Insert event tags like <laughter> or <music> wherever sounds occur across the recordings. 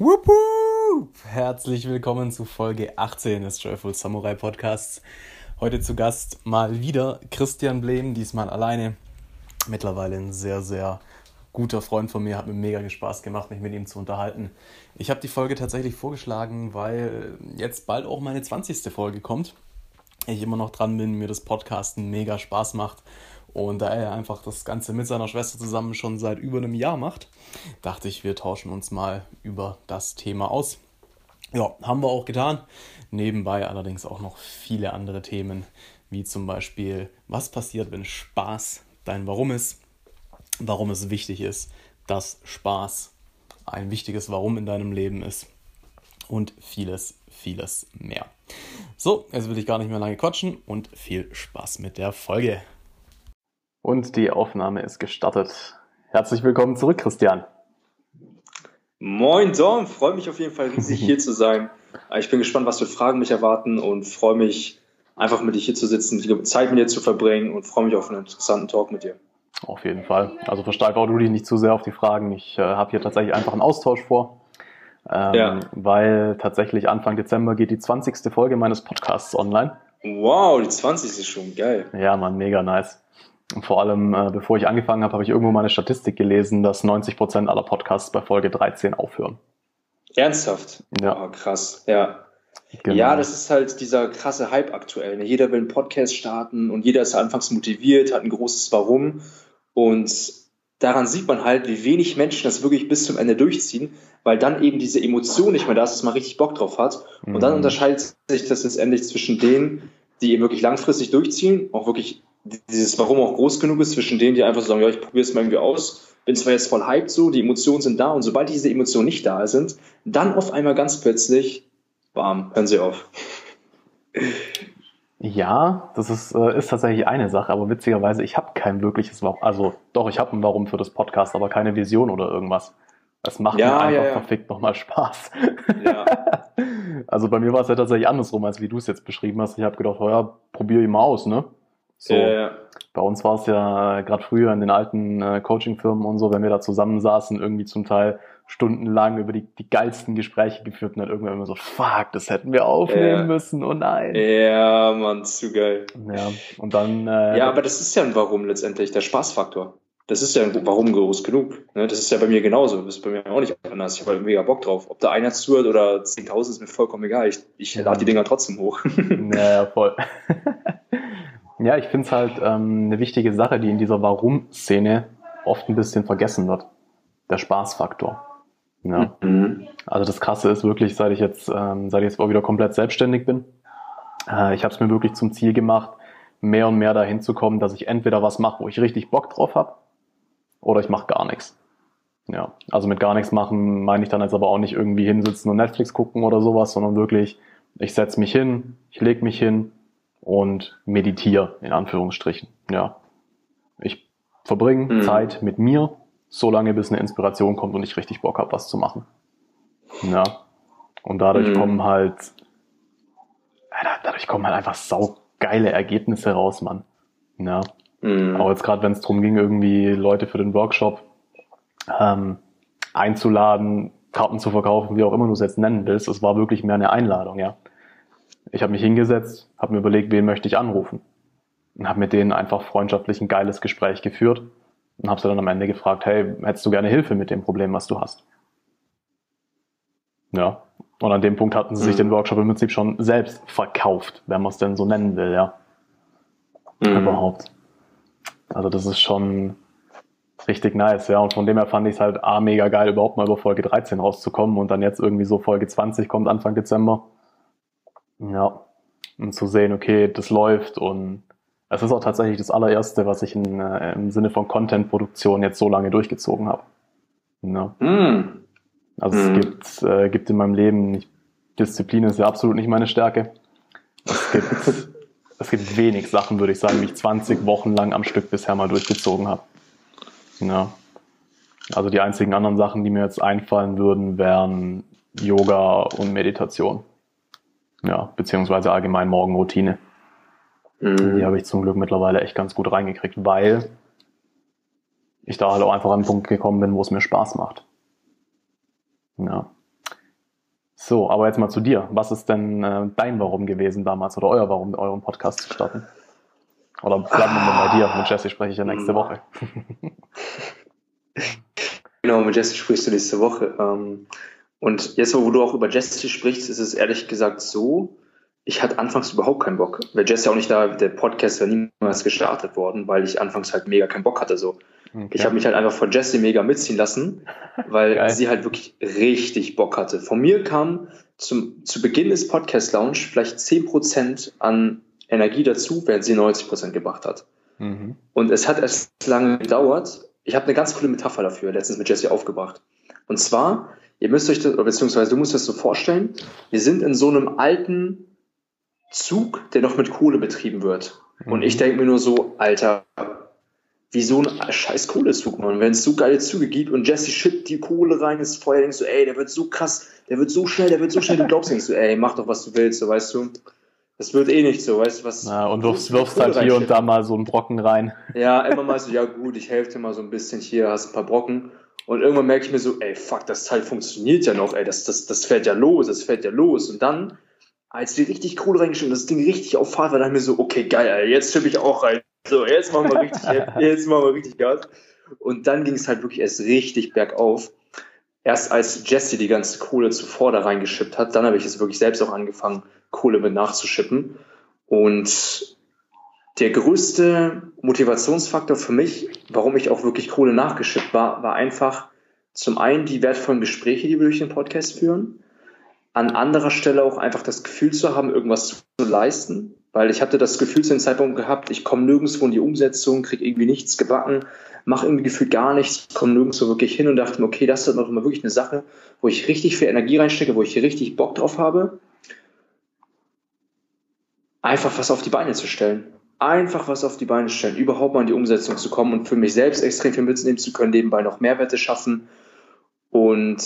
Wupp, wupp. Herzlich willkommen zu Folge 18 des Joyful Samurai Podcasts. Heute zu Gast mal wieder Christian Blehm, diesmal alleine. Mittlerweile ein sehr, sehr guter Freund von mir, hat mir mega Spaß gemacht, mich mit ihm zu unterhalten. Ich habe die Folge tatsächlich vorgeschlagen, weil jetzt bald auch meine 20. Folge kommt. Ich immer noch dran bin, mir das Podcasten mega Spaß macht und da er einfach das Ganze mit seiner Schwester zusammen schon seit über einem Jahr macht, dachte ich, wir tauschen uns mal über das Thema aus. Ja, haben wir auch getan. Nebenbei allerdings auch noch viele andere Themen, wie zum Beispiel, was passiert, wenn Spaß dein Warum ist, warum es wichtig ist, dass Spaß ein wichtiges Warum in deinem Leben ist und vieles, vieles mehr. So, jetzt will ich gar nicht mehr lange quatschen und viel Spaß mit der Folge. Und die Aufnahme ist gestartet. Herzlich willkommen zurück, Christian. Moin Dom, freue mich auf jeden Fall <laughs> riesig hier zu sein. Ich bin gespannt, was für Fragen mich erwarten und freue mich einfach mit dir hier zu sitzen, Zeit mit dir zu verbringen und freue mich auf einen interessanten Talk mit dir. Auf jeden Fall. Also versteig auch du dich nicht zu sehr auf die Fragen. Ich äh, habe hier tatsächlich einfach einen Austausch vor. Ähm, ja. Weil tatsächlich Anfang Dezember geht die 20. Folge meines Podcasts online. Wow, die 20. ist schon geil. Ja, man, mega nice. Vor allem, äh, bevor ich angefangen habe, habe ich irgendwo mal eine Statistik gelesen, dass 90 Prozent aller Podcasts bei Folge 13 aufhören. Ernsthaft? Ja. Oh, krass, ja. Genau. Ja, das ist halt dieser krasse Hype aktuell. Ne? Jeder will einen Podcast starten und jeder ist anfangs motiviert, hat ein großes Warum. Und daran sieht man halt, wie wenig Menschen das wirklich bis zum Ende durchziehen, weil dann eben diese Emotion nicht mehr da ist, dass man richtig Bock drauf hat. Und mhm. dann unterscheidet sich das letztendlich zwischen denen, die eben wirklich langfristig durchziehen, auch wirklich dieses Warum auch groß genug ist zwischen denen, die einfach so sagen, ja, ich probiere es mal irgendwie aus, bin zwar jetzt voll hyped so, die Emotionen sind da und sobald diese Emotionen nicht da sind, dann auf einmal ganz plötzlich, bam, hören sie auf. Ja, das ist, äh, ist tatsächlich eine Sache, aber witzigerweise, ich habe kein wirkliches Warum. Also doch, ich habe ein Warum für das Podcast, aber keine Vision oder irgendwas. Es macht ja, mir einfach ja, ja. verfickt nochmal Spaß. Ja. <laughs> also bei mir war es ja tatsächlich andersrum, als wie du es jetzt beschrieben hast. Ich habe gedacht, oh ja, probiere ich mal aus, ne? So, ja, Bei uns war es ja gerade früher in den alten äh, Coaching-Firmen und so, wenn wir da zusammensaßen, irgendwie zum Teil stundenlang über die, die geilsten Gespräche geführt und dann irgendwann immer so, fuck, das hätten wir aufnehmen ja. müssen, oh nein. Ja, Mann, zu geil. Ja, und dann. Äh, ja, aber das ist ja ein Warum letztendlich, der Spaßfaktor. Das ist ja ein Warum groß genug. Ne? Das ist ja bei mir genauso. Das ist bei mir auch nicht anders. Ich habe halt mega Bock drauf. Ob da einer zuhört oder 10.000 ist mir vollkommen egal. Ich, ich lade die Dinger trotzdem hoch. ja, voll. <laughs> Ja, ich finde es halt ähm, eine wichtige Sache, die in dieser Warum-Szene oft ein bisschen vergessen wird. Der Spaßfaktor. Ja. Mhm. Also das Krasse ist wirklich, seit ich jetzt, ähm, seit ich jetzt auch wieder komplett selbstständig bin, äh, ich habe es mir wirklich zum Ziel gemacht, mehr und mehr dahin zu kommen, dass ich entweder was mache, wo ich richtig Bock drauf habe, oder ich mache gar nichts. Ja, also mit gar nichts machen meine ich dann jetzt aber auch nicht irgendwie hinsitzen und Netflix gucken oder sowas, sondern wirklich, ich setze mich hin, ich lege mich hin, und meditiere, in Anführungsstrichen. Ja. Ich verbringe mhm. Zeit mit mir, so lange bis eine Inspiration kommt und ich richtig Bock habe, was zu machen. Ja. Und dadurch mhm. kommen halt, dadurch kommen halt einfach saugeile Ergebnisse raus, Mann. Ja. Mhm. Aber jetzt gerade, wenn es darum ging, irgendwie Leute für den Workshop ähm, einzuladen, Karten zu verkaufen, wie auch immer du es jetzt nennen willst, es war wirklich mehr eine Einladung, ja. Ich habe mich hingesetzt, habe mir überlegt, wen möchte ich anrufen. Und habe mit denen einfach freundschaftlich ein geiles Gespräch geführt und habe sie dann am Ende gefragt, hey, hättest du gerne Hilfe mit dem Problem, was du hast? Ja. Und an dem Punkt hatten sie mhm. sich den Workshop im Prinzip schon selbst verkauft, wenn man es denn so nennen will, ja. Mhm. Überhaupt. Also das ist schon richtig nice, ja. Und von dem her fand ich es halt A, mega geil, überhaupt mal über Folge 13 rauszukommen und dann jetzt irgendwie so Folge 20 kommt Anfang Dezember. Ja, und zu sehen, okay, das läuft und es ist auch tatsächlich das allererste, was ich in, äh, im Sinne von Content-Produktion jetzt so lange durchgezogen habe. Ja. Mm. Also mm. es gibt, äh, gibt in meinem Leben, nicht, Disziplin ist ja absolut nicht meine Stärke. Es gibt, <laughs> es gibt wenig Sachen, würde ich sagen, die ich 20 Wochen lang am Stück bisher mal durchgezogen habe. Ja. Also die einzigen anderen Sachen, die mir jetzt einfallen würden, wären Yoga und Meditation ja, beziehungsweise allgemein Morgenroutine. Mhm. Die habe ich zum Glück mittlerweile echt ganz gut reingekriegt, weil ich da halt auch einfach an den Punkt gekommen bin, wo es mir Spaß macht. Ja. So, aber jetzt mal zu dir. Was ist denn äh, dein Warum gewesen damals oder euer Warum, euren Podcast zu starten? Oder bleiben wir mal bei dir. Mit Jesse spreche ich ja nächste Woche. <laughs> genau, mit Jesse sprichst du nächste Woche. Ähm, und jetzt, wo du auch über Jesse sprichst, ist es ehrlich gesagt so, ich hatte anfangs überhaupt keinen Bock. Weil Jesse auch nicht da, der Podcast wäre niemals gestartet worden, weil ich anfangs halt mega keinen Bock hatte. So. Okay. Ich habe mich halt einfach von Jesse mega mitziehen lassen, weil Geil. sie halt wirklich richtig Bock hatte. Von mir kam zum, zu Beginn des Podcast Lounge vielleicht 10% an Energie dazu, während sie 90% gebracht hat. Mhm. Und es hat erst lange gedauert. Ich habe eine ganz coole Metapher dafür letztens mit Jesse aufgebracht. Und zwar, ihr müsst euch das, beziehungsweise du musst das so vorstellen, wir sind in so einem alten Zug, der noch mit Kohle betrieben wird. Mhm. Und ich denke mir nur so, Alter, wie so ein scheiß Kohlezug, Mann. Wenn es so geile Züge gibt und Jesse schippt die Kohle rein ins Feuer, denkst du, ey, der wird so krass, der wird so schnell, der wird so schnell, du glaubst nicht so, ey, mach doch, was du willst, so, weißt du. Das wird eh nicht so, weißt du, was. Ja, und wirfst, wirfst halt hier und da mal so einen Brocken rein. Ja, immer mal so, ja gut, ich helfe dir mal so ein bisschen hier, hast ein paar Brocken. Und irgendwann merke ich mir so, ey, fuck, das Teil funktioniert ja noch, ey, das, das, das fährt ja los, das fährt ja los. Und dann, als die richtig Kohle reingeschrieben das Ding richtig auf Fahrt war, dann mir so, okay, geil, ey, jetzt schippe ich auch rein. So, jetzt machen wir richtig, <laughs> jetzt machen wir richtig Gas. Und dann ging es halt wirklich erst richtig bergauf. Erst als Jesse die ganze Kohle zuvor da reingeschippt hat, dann habe ich es wirklich selbst auch angefangen, Kohle mit nachzuschippen. Und der größte Motivationsfaktor für mich, warum ich auch wirklich Kohle nachgeschippt war, war einfach zum einen die wertvollen Gespräche, die wir durch den Podcast führen, an anderer Stelle auch einfach das Gefühl zu haben, irgendwas zu leisten, weil ich hatte das Gefühl zu dem Zeitpunkt gehabt, ich komme nirgendwo in die Umsetzung, kriege irgendwie nichts gebacken, mache irgendwie gefühlt gar nichts, komme nirgendwo wirklich hin und dachte mir, okay, das ist doch immer wirklich eine Sache, wo ich richtig viel Energie reinstecke, wo ich richtig Bock drauf habe, einfach was auf die Beine zu stellen. Einfach was auf die Beine stellen, überhaupt mal in die Umsetzung zu kommen und für mich selbst extrem viel mitnehmen zu können, nebenbei noch Mehrwerte schaffen und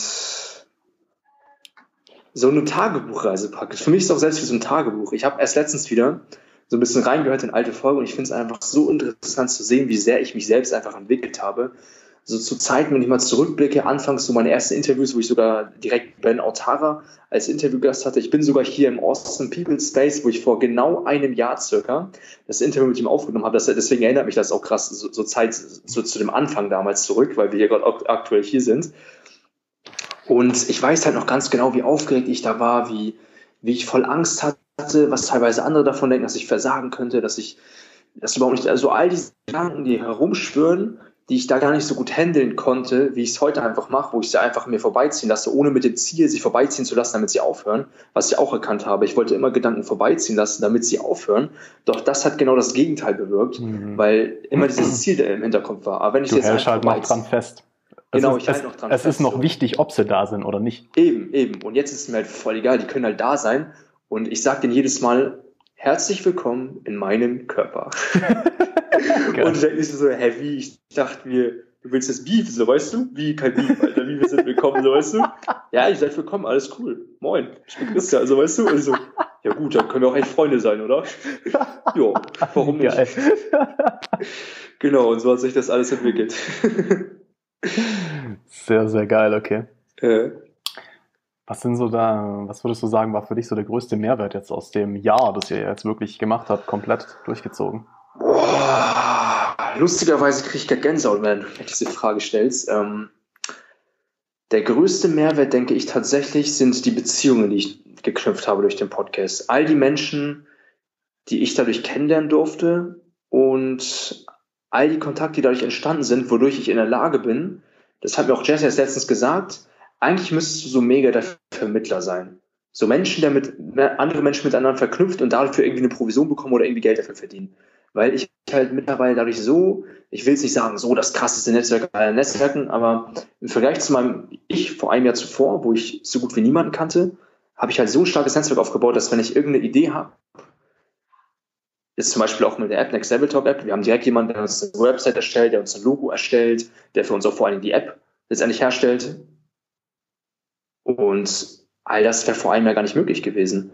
so eine Tagebuchreise praktisch. Für mich ist auch selbst wie so ein Tagebuch. Ich habe erst letztens wieder so ein bisschen reingehört in alte Folgen und ich finde es einfach so interessant zu sehen, wie sehr ich mich selbst einfach entwickelt habe. So zu Zeiten, wenn ich mal zurückblicke, anfangs so meine ersten Interviews, wo ich sogar direkt Ben Autara als Interviewgast hatte. Ich bin sogar hier im Austin People Space, wo ich vor genau einem Jahr circa das Interview mit ihm aufgenommen habe. Das, deswegen erinnert mich das auch krass so, so Zeit so zu dem Anfang damals zurück, weil wir hier gerade aktuell hier sind. Und ich weiß halt noch ganz genau, wie aufgeregt ich da war, wie, wie ich voll Angst hatte, was teilweise andere davon denken, dass ich versagen könnte, dass ich das überhaupt nicht, also all diese Gedanken, die herumschwören, die ich da gar nicht so gut handeln konnte, wie ich es heute einfach mache, wo ich sie einfach mir vorbeiziehen lasse, ohne mit dem Ziel, sich vorbeiziehen zu lassen, damit sie aufhören, was ich auch erkannt habe. Ich wollte immer Gedanken vorbeiziehen lassen, damit sie aufhören. Doch das hat genau das Gegenteil bewirkt, mhm. weil immer dieses Ziel im Hinterkopf war. Aber wenn ich du jetzt halt, halt noch dran fest. Genau, ist, ich halte noch dran. Es fest, ist noch wichtig, ob sie da sind oder nicht. Eben, eben. Und jetzt ist es mir halt voll egal, die können halt da sein. Und ich sage denen jedes Mal, herzlich willkommen in meinem Körper. <laughs> und dann ist es so heavy. Ich dachte mir, du willst das Beef, so weißt du? Wie kein Beef, Alter, wie wir sind willkommen, so weißt du? Ja, ich seid willkommen, alles cool. Moin, ich bin Christian, also weißt du? Also, ja gut, dann können wir auch echt Freunde sein, oder? Ja, warum nicht? Geil. genau, und so hat sich das alles entwickelt. Sehr, sehr geil, okay. Äh. Was sind so da, was würdest du sagen, war für dich so der größte Mehrwert jetzt aus dem Jahr, das ihr jetzt wirklich gemacht habt, komplett durchgezogen? Boah, lustigerweise kriege ich gar Gänsehaut, wenn du diese Frage stellst. Ähm, der größte Mehrwert, denke ich tatsächlich, sind die Beziehungen, die ich geknüpft habe durch den Podcast. All die Menschen, die ich dadurch kennenlernen durfte und all die Kontakte, die dadurch entstanden sind, wodurch ich in der Lage bin, das hat mir auch Jesse erst letztens gesagt, eigentlich müsstest du so mega der Vermittler sein. So Menschen, der mit ne, andere Menschen miteinander verknüpft und dafür irgendwie eine Provision bekommen oder irgendwie Geld dafür verdienen. Weil ich halt mittlerweile dadurch so, ich will es nicht sagen, so das krasseste Netzwerk aller Netzwerken, aber im Vergleich zu meinem Ich vor einem Jahr zuvor, wo ich so gut wie niemanden kannte, habe ich halt so ein starkes Netzwerk aufgebaut, dass wenn ich irgendeine Idee habe, ist zum Beispiel auch mit der App, Next Level Talk App. Wir haben direkt jemanden, der uns eine Website erstellt, der uns ein Logo erstellt, der für uns auch vor allem die App letztendlich herstellt. Und all das wäre vor allem ja gar nicht möglich gewesen.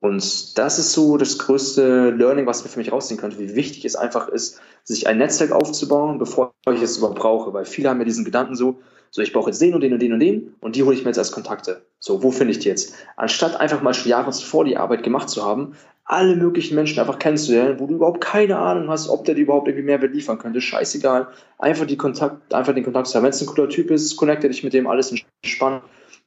Und das ist so das größte Learning, was wir für mich rausziehen könnte, wie wichtig es einfach ist, sich ein Netzwerk aufzubauen, bevor ich es überhaupt brauche. Weil viele haben ja diesen Gedanken so, so ich brauche jetzt den und den und den und den und die hole ich mir jetzt als Kontakte. So, wo finde ich die jetzt? Anstatt einfach mal schon Jahre zuvor die Arbeit gemacht zu haben, alle möglichen Menschen einfach kennenzulernen, wo du überhaupt keine Ahnung hast, ob der dir überhaupt irgendwie Mehrwert liefern könnte. Scheißegal. Einfach, die Kontakt, einfach den Kontakt zu haben. Wenn es ein cooler Typ ist, connecte dich mit dem, alles entspannt.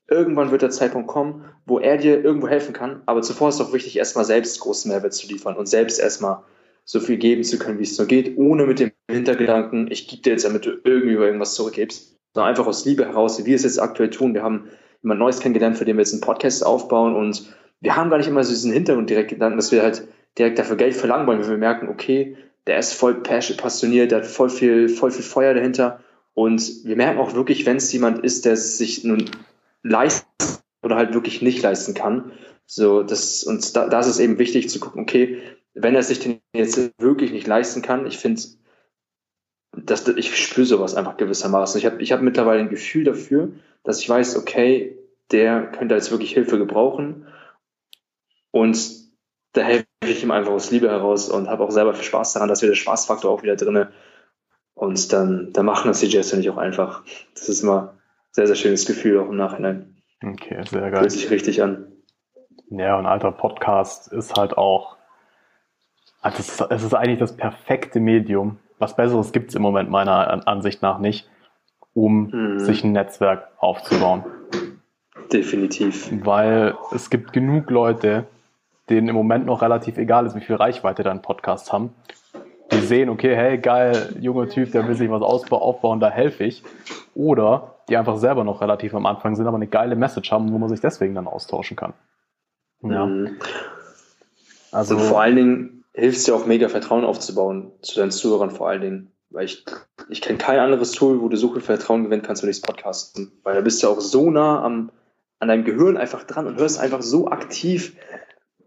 Irgendwann wird der Zeitpunkt kommen, wo er dir irgendwo helfen kann. Aber zuvor ist es auch wichtig, erstmal selbst großen Mehrwert zu liefern und selbst erstmal so viel geben zu können, wie es nur geht, ohne mit dem Hintergedanken, ich gebe dir jetzt, damit du irgendwie irgendwas zurückgibst, sondern einfach aus Liebe heraus, wie wir es jetzt aktuell tun. Wir haben jemand Neues kennengelernt, für den wir jetzt einen Podcast aufbauen und wir haben gar nicht immer so diesen Hintergrund direkt Gedanken, dass wir halt direkt dafür Geld verlangen wollen, wenn wir merken, okay, der ist voll passioniert, der hat voll viel, voll viel Feuer dahinter und wir merken auch wirklich, wenn es jemand ist, der sich nun leisten oder halt wirklich nicht leisten kann. So, das, und da, da ist eben wichtig zu gucken, okay, wenn er sich den jetzt wirklich nicht leisten kann, ich finde, dass, ich spüre sowas einfach gewissermaßen. Ich habe ich hab mittlerweile ein Gefühl dafür, dass ich weiß, okay, der könnte jetzt wirklich Hilfe gebrauchen. Und da helfe ich ihm einfach aus Liebe heraus und habe auch selber viel Spaß daran, dass wir der Spaßfaktor auch wieder drinne. Und dann, dann machen das die Jazz nicht auch einfach. Das ist immer sehr, sehr schönes Gefühl auch im Nachhinein. Okay, sehr geil. Fühlt sich richtig an. Ja, und alter Podcast ist halt auch, also es, ist, es ist eigentlich das perfekte Medium. Was Besseres gibt es im Moment meiner Ansicht nach nicht, um mhm. sich ein Netzwerk aufzubauen. Definitiv. Weil es gibt genug Leute, denen im Moment noch relativ egal ist, wie viel Reichweite dein Podcast haben. Die sehen, okay, hey, geil, junger Typ, der will sich was aufbauen, da helfe ich. Oder die einfach selber noch relativ am Anfang sind, aber eine geile Message haben, wo man sich deswegen dann austauschen kann. Ja. Mhm. Also, und vor allen Dingen hilft es dir auch mega Vertrauen aufzubauen zu deinen Zuhörern vor allen Dingen. Weil ich, ich kenne kein anderes Tool, wo du so viel Vertrauen gewinnen kannst, wenn ich podcasten. Weil da bist du auch so nah am, an deinem Gehirn einfach dran und hörst einfach so aktiv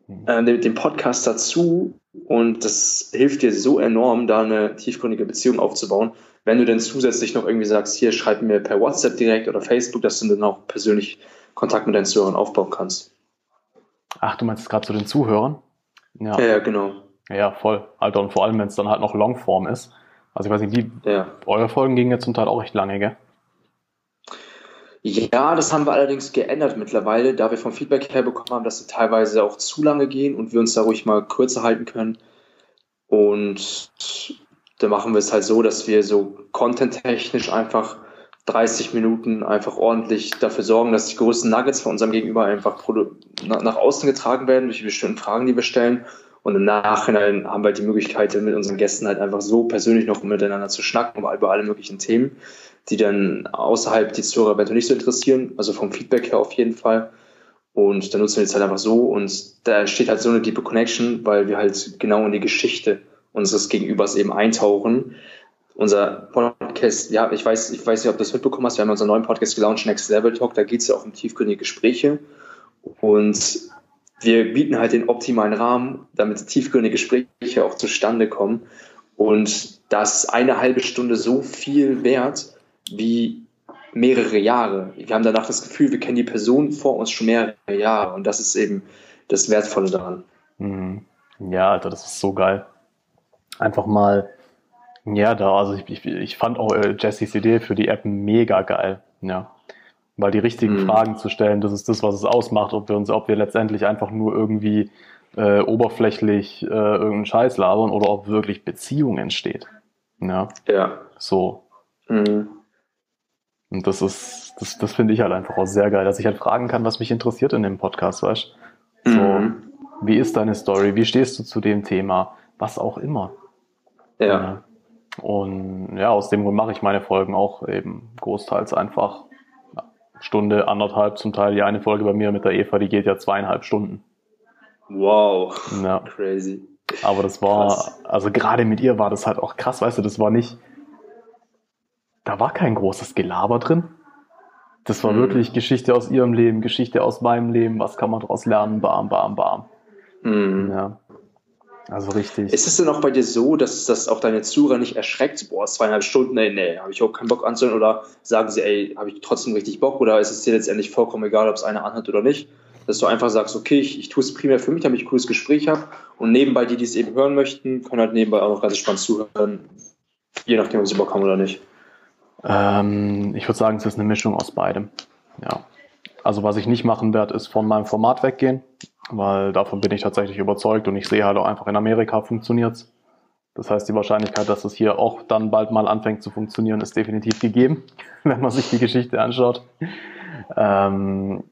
mhm. äh, den, den Podcast dazu. Und das hilft dir so enorm, da eine tiefgründige Beziehung aufzubauen wenn du dann zusätzlich noch irgendwie sagst, hier schreib mir per WhatsApp direkt oder Facebook, dass du dann auch persönlich Kontakt mit deinen Zuhörern aufbauen kannst. Ach, du meinst gerade zu den Zuhörern? Ja. ja, genau. Ja, voll. Alter, und vor allem, wenn es dann halt noch Longform ist. Also ich weiß nicht, wie ja. eure Folgen gingen ja zum Teil auch recht lange, gell? Ja, das haben wir allerdings geändert mittlerweile, da wir vom Feedback her bekommen haben, dass sie teilweise auch zu lange gehen und wir uns da ruhig mal kürzer halten können. Und da machen wir es halt so, dass wir so content-technisch einfach 30 Minuten einfach ordentlich dafür sorgen, dass die größten Nuggets von unserem Gegenüber einfach nach außen getragen werden durch die bestimmten Fragen, die wir stellen. Und im Nachhinein haben wir halt die Möglichkeit, mit unseren Gästen halt einfach so persönlich noch miteinander zu schnacken über alle möglichen Themen, die dann außerhalb die Zuhörer eventuell nicht so interessieren, also vom Feedback her auf jeden Fall. Und dann nutzen wir die Zeit einfach so und da entsteht halt so eine deepe Connection, weil wir halt genau in die Geschichte unseres Gegenübers eben eintauchen. Unser Podcast, ja, ich weiß, ich weiß nicht, ob du das mitbekommen hast, wir haben unseren neuen Podcast gelauncht, Next Level Talk, da geht es ja auch um tiefgründige Gespräche. Und wir bieten halt den optimalen Rahmen, damit tiefgründige Gespräche auch zustande kommen. Und das ist eine halbe Stunde so viel wert wie mehrere Jahre. Wir haben danach das Gefühl, wir kennen die Person vor uns schon mehrere Jahre. Und das ist eben das Wertvolle daran. Mhm. Ja, Alter, das ist so geil einfach mal, ja, da, also ich, ich, ich fand auch äh, Jessys Idee für die App mega geil, ja. Weil die richtigen mhm. Fragen zu stellen, das ist das, was es ausmacht, ob wir uns, ob wir letztendlich einfach nur irgendwie äh, oberflächlich äh, irgendeinen Scheiß labern oder ob wirklich Beziehung entsteht. Ja. Ja. So. Mhm. Und das ist, das, das finde ich halt einfach auch sehr geil, dass ich halt fragen kann, was mich interessiert in dem Podcast, weißt du? So, mhm. wie ist deine Story? Wie stehst du zu dem Thema? Was auch immer. Ja. Und ja, aus dem Grund mache ich meine Folgen auch eben großteils einfach Stunde, anderthalb, zum Teil die eine Folge bei mir mit der Eva, die geht ja zweieinhalb Stunden. Wow. Ja. <laughs> Crazy. Aber das war, krass. also gerade mit ihr war das halt auch krass, weißt du, das war nicht, da war kein großes Gelaber drin. Das war mhm. wirklich Geschichte aus ihrem Leben, Geschichte aus meinem Leben, was kann man daraus lernen, bam, bam, bam. Mhm. Ja. Also richtig. Ist es denn auch bei dir so, dass das auch deine Zuhörer nicht erschreckt? Boah, zweieinhalb Stunden, nee, nee, habe ich überhaupt keinen Bock anzuhören? Oder sagen sie, ey, habe ich trotzdem richtig Bock? Oder ist es dir letztendlich vollkommen egal, ob es einer anhört oder nicht? dass du einfach sagst, okay, ich, ich tue es primär für mich, damit ich ein cooles Gespräch habe und nebenbei die, die es eben hören möchten, können halt nebenbei auch noch ganz spannend zuhören, je nachdem, ob sie Bock haben oder nicht. Ähm, ich würde sagen, es ist eine Mischung aus beidem. Ja. Also was ich nicht machen werde, ist von meinem Format weggehen, weil davon bin ich tatsächlich überzeugt und ich sehe halt auch einfach in Amerika funktioniert Das heißt, die Wahrscheinlichkeit, dass es hier auch dann bald mal anfängt zu funktionieren, ist definitiv gegeben, <laughs> wenn man sich die Geschichte anschaut. Ähm,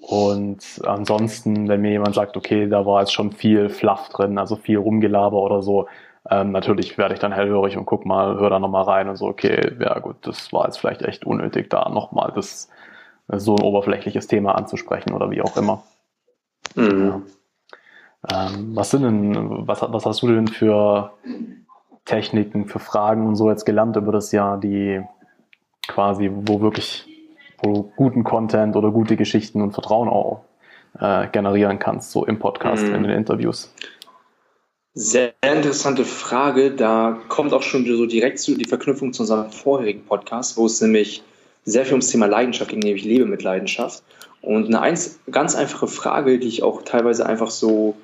und ansonsten, wenn mir jemand sagt, okay, da war jetzt schon viel Fluff drin, also viel Rumgelaber oder so, ähm, natürlich werde ich dann hellhörig und guck mal, hör da nochmal rein und so, okay, ja gut, das war jetzt vielleicht echt unnötig, da nochmal das so ein oberflächliches Thema anzusprechen oder wie auch immer. Mhm. Ja. Ähm, was sind denn, was, was hast du denn für Techniken, für Fragen und so jetzt gelernt über das Jahr, die quasi, wo wirklich, wo du guten Content oder gute Geschichten und Vertrauen auch äh, generieren kannst, so im Podcast, mhm. in den Interviews? Sehr interessante Frage. Da kommt auch schon so direkt zu die Verknüpfung zu unserem vorherigen Podcast, wo es nämlich sehr viel ums Thema Leidenschaft ging, nämlich ich lebe mit Leidenschaft. Und eine ganz einfache Frage, die ich auch teilweise einfach so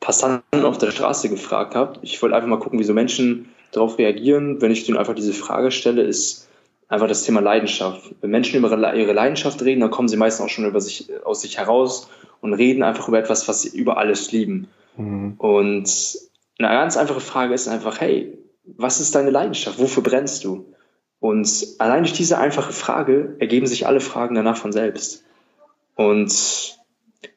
Passanten auf der Straße gefragt habe. Ich wollte einfach mal gucken, wie so Menschen darauf reagieren, wenn ich denen einfach diese Frage stelle, ist einfach das Thema Leidenschaft. Wenn Menschen über ihre Leidenschaft reden, dann kommen sie meistens auch schon über sich, aus sich heraus und reden einfach über etwas, was sie über alles lieben. Mhm. Und eine ganz einfache Frage ist einfach, hey, was ist deine Leidenschaft? Wofür brennst du? Und allein durch diese einfache Frage ergeben sich alle Fragen danach von selbst. Und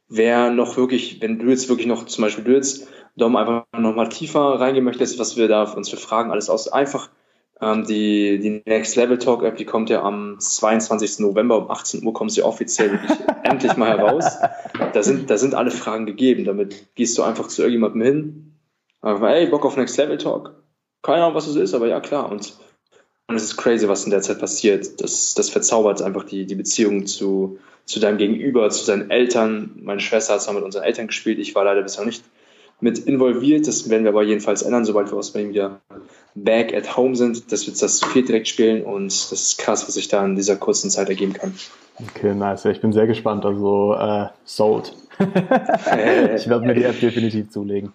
wer noch wirklich, wenn du jetzt wirklich noch, zum Beispiel du jetzt, Dom, einfach noch mal tiefer reingehen möchtest, was wir da uns für Fragen alles aus, einfach ähm, die, die Next Level Talk App, die kommt ja am 22. November um 18 Uhr, kommt sie offiziell <laughs> endlich mal heraus. Da sind, da sind alle Fragen gegeben. Damit gehst du einfach zu irgendjemandem hin, Einfach, ey, Bock auf Next Level Talk. Keine Ahnung, was es ist, aber ja, klar. Und, und es ist crazy, was in der Zeit passiert. Das, das verzaubert einfach die, die Beziehung zu, zu deinem Gegenüber, zu seinen Eltern. Meine Schwester hat es mit unseren Eltern gespielt. Ich war leider bisher nicht mit involviert. Das werden wir aber jedenfalls ändern, sobald wir aus Berlin wieder back at home sind, dass wir das zu viel direkt spielen. Und das ist krass, was sich da in dieser kurzen Zeit ergeben kann. Okay, nice. Ich bin sehr gespannt. Also, äh, sold. <laughs> ich werde mir die App definitiv zulegen.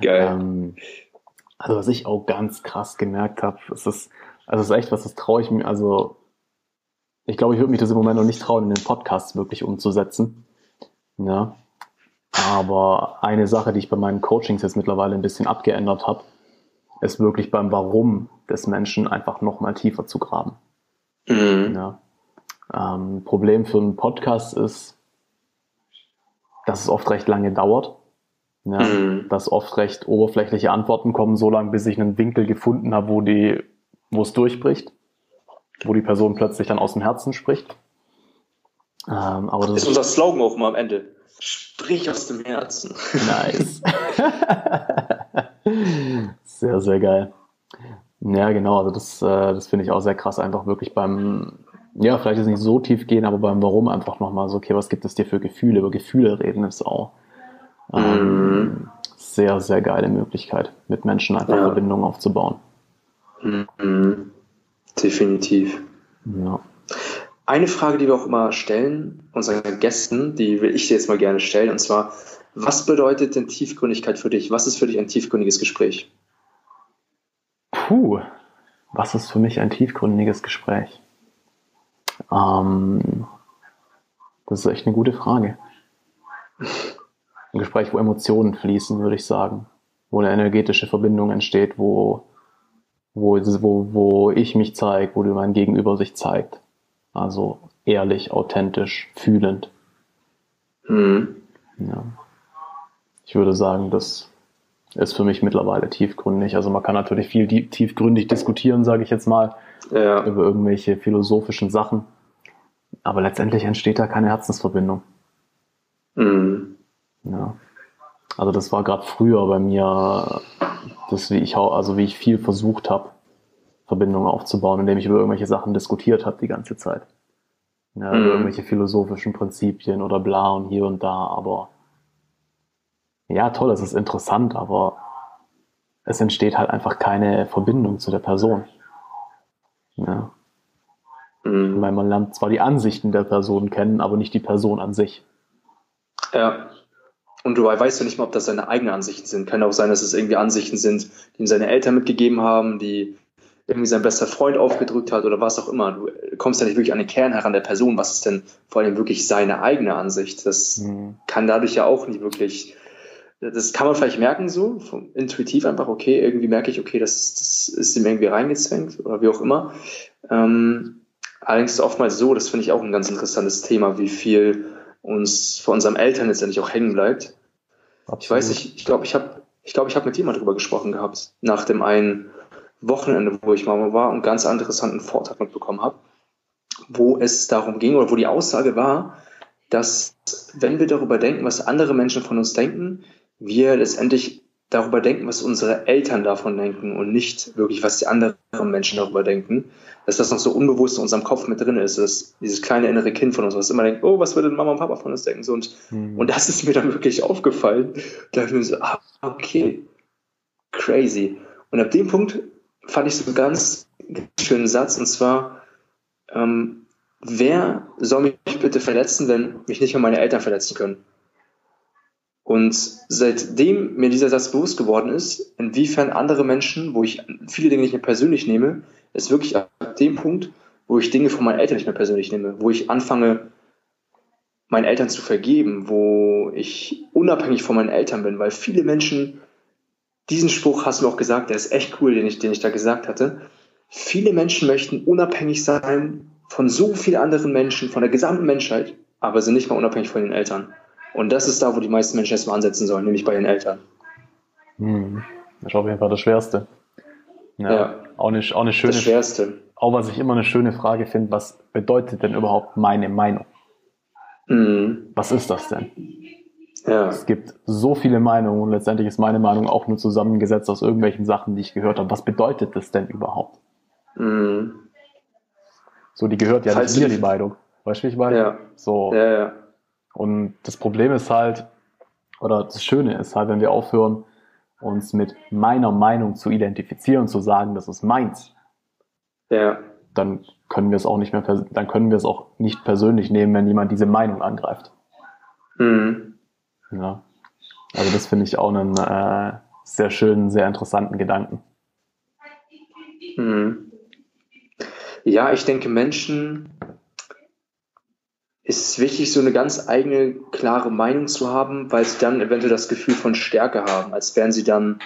Geil. Ähm, also was ich auch ganz krass gemerkt habe, ist das, also es ist echt was, das traue ich mir, also ich glaube, ich würde mich das im Moment noch nicht trauen, in den Podcasts wirklich umzusetzen. Ja. Aber eine Sache, die ich bei meinen Coachings jetzt mittlerweile ein bisschen abgeändert habe, ist wirklich beim Warum des Menschen einfach nochmal tiefer zu graben. Mhm. Ja. Ähm, Problem für einen Podcast ist, dass es oft recht lange dauert. Ja, mhm. Dass oft recht oberflächliche Antworten kommen, so lange, bis ich einen Winkel gefunden habe, wo die, wo es durchbricht, wo die Person plötzlich dann aus dem Herzen spricht. Ähm, aber das ist unser Slogan auch mal am Ende. Sprich aus dem Herzen. Nice. <laughs> sehr, sehr geil. Ja, genau. Also das, äh, das finde ich auch sehr krass. Einfach wirklich beim, ja, vielleicht ist es nicht so tief gehen, aber beim Warum einfach nochmal so, okay, was gibt es dir für Gefühle? Über Gefühle reden ist auch ähm, mhm. Sehr, sehr geile Möglichkeit, mit Menschen einfach ja. Verbindungen aufzubauen. Mhm. Definitiv. Ja. Eine Frage, die wir auch immer stellen, unseren Gästen, die will ich dir jetzt mal gerne stellen, und zwar, was bedeutet denn Tiefgründigkeit für dich? Was ist für dich ein tiefgründiges Gespräch? Puh, was ist für mich ein tiefgründiges Gespräch? Ähm, das ist echt eine gute Frage ein Gespräch, wo Emotionen fließen, würde ich sagen. Wo eine energetische Verbindung entsteht, wo, wo, wo, wo ich mich zeige, wo mein Gegenüber sich zeigt. Also ehrlich, authentisch, fühlend. Mhm. Ja. Ich würde sagen, das ist für mich mittlerweile tiefgründig. Also man kann natürlich viel tiefgründig diskutieren, sage ich jetzt mal, ja. über irgendwelche philosophischen Sachen. Aber letztendlich entsteht da keine Herzensverbindung. Mhm. Ja. Also das war gerade früher bei mir, das wie ich also wie ich viel versucht habe, Verbindungen aufzubauen, indem ich über irgendwelche Sachen diskutiert habe die ganze Zeit. Ja, mhm. irgendwelche philosophischen Prinzipien oder bla und hier und da, aber ja, toll, es ist interessant, aber es entsteht halt einfach keine Verbindung zu der Person. Ja. Mhm. Weil man lernt zwar die Ansichten der Person kennen, aber nicht die Person an sich. Ja. Und du weißt ja nicht mal, ob das seine eigenen Ansichten sind. Kann auch sein, dass es irgendwie Ansichten sind, die ihm seine Eltern mitgegeben haben, die irgendwie sein bester Freund aufgedrückt hat oder was auch immer. Du kommst ja nicht wirklich an den Kern heran der Person. Was ist denn vor allem wirklich seine eigene Ansicht? Das mhm. kann dadurch ja auch nicht wirklich das kann man vielleicht merken so, intuitiv einfach, okay, irgendwie merke ich, okay, das, das ist ihm irgendwie reingezwängt oder wie auch immer. Ähm, allerdings ist es oftmals so, das finde ich auch ein ganz interessantes Thema, wie viel uns vor unserem Eltern letztendlich auch hängen bleibt. Absolut. Ich weiß nicht, ich glaube, ich habe ich glaube, ich habe mit jemand darüber gesprochen gehabt, nach dem einen Wochenende, wo ich mal war und ganz interessanten Vortrag mitbekommen habe, wo es darum ging oder wo die Aussage war, dass wenn wir darüber denken, was andere Menschen von uns denken, wir letztendlich darüber denken, was unsere Eltern davon denken und nicht wirklich, was die anderen Menschen darüber denken, dass das noch so unbewusst in unserem Kopf mit drin ist, dass dieses kleine innere Kind von uns, was immer denkt, oh, was würde Mama und Papa von uns denken? So, und, mhm. und das ist mir dann wirklich aufgefallen. Da habe ich mir so, ah, okay, crazy. Und ab dem Punkt fand ich so einen ganz schönen Satz, und zwar, ähm, wer soll mich bitte verletzen, wenn mich nicht mal meine Eltern verletzen können? Und seitdem mir dieser Satz bewusst geworden ist, inwiefern andere Menschen, wo ich viele Dinge nicht mehr persönlich nehme, ist wirklich ab dem Punkt, wo ich Dinge von meinen Eltern nicht mehr persönlich nehme, wo ich anfange, meinen Eltern zu vergeben, wo ich unabhängig von meinen Eltern bin, weil viele Menschen, diesen Spruch hast du auch gesagt, der ist echt cool, den ich, den ich da gesagt hatte. Viele Menschen möchten unabhängig sein von so vielen anderen Menschen, von der gesamten Menschheit, aber sind nicht mal unabhängig von den Eltern. Und das ist da, wo die meisten Menschen erstmal ansetzen sollen, nämlich bei den Eltern. Hm. Das ist auf jeden Fall das Schwerste. Ja. ja. Auch, eine, auch eine schöne. Das Schwerste. Auch was ich immer eine schöne Frage finde, was bedeutet denn überhaupt meine Meinung? Mhm. Was ist das denn? Ja. Es gibt so viele Meinungen und letztendlich ist meine Meinung auch nur zusammengesetzt aus irgendwelchen Sachen, die ich gehört habe. Was bedeutet das denn überhaupt? Mhm. So, die gehört ja Falls nicht mir, die Meinung. Weißt du, wie ich meine? Ja. So. Ja, ja. Und das Problem ist halt, oder das Schöne ist halt, wenn wir aufhören, uns mit meiner Meinung zu identifizieren, zu sagen, das ist meins. Ja. Dann können wir es auch nicht mehr, dann können wir es auch nicht persönlich nehmen, wenn jemand diese Meinung angreift. Mhm. Ja. Also das finde ich auch einen äh, sehr schönen, sehr interessanten Gedanken. Mhm. Ja, ich denke, Menschen ist wichtig, so eine ganz eigene, klare Meinung zu haben, weil sie dann eventuell das Gefühl von Stärke haben, als wären sie dann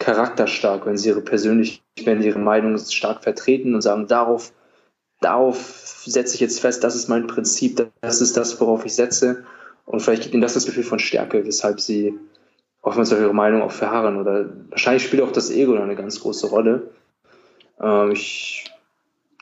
charakterstark, wenn sie ihre persönlich, wenn sie ihre Meinung stark vertreten und sagen, darauf, darauf setze ich jetzt fest, das ist mein Prinzip, das ist das, worauf ich setze. Und vielleicht gibt ihnen das das Gefühl von Stärke, weshalb sie oftmals auf ihre Meinung auch verharren. Oder wahrscheinlich spielt auch das Ego eine ganz große Rolle. Ähm, ich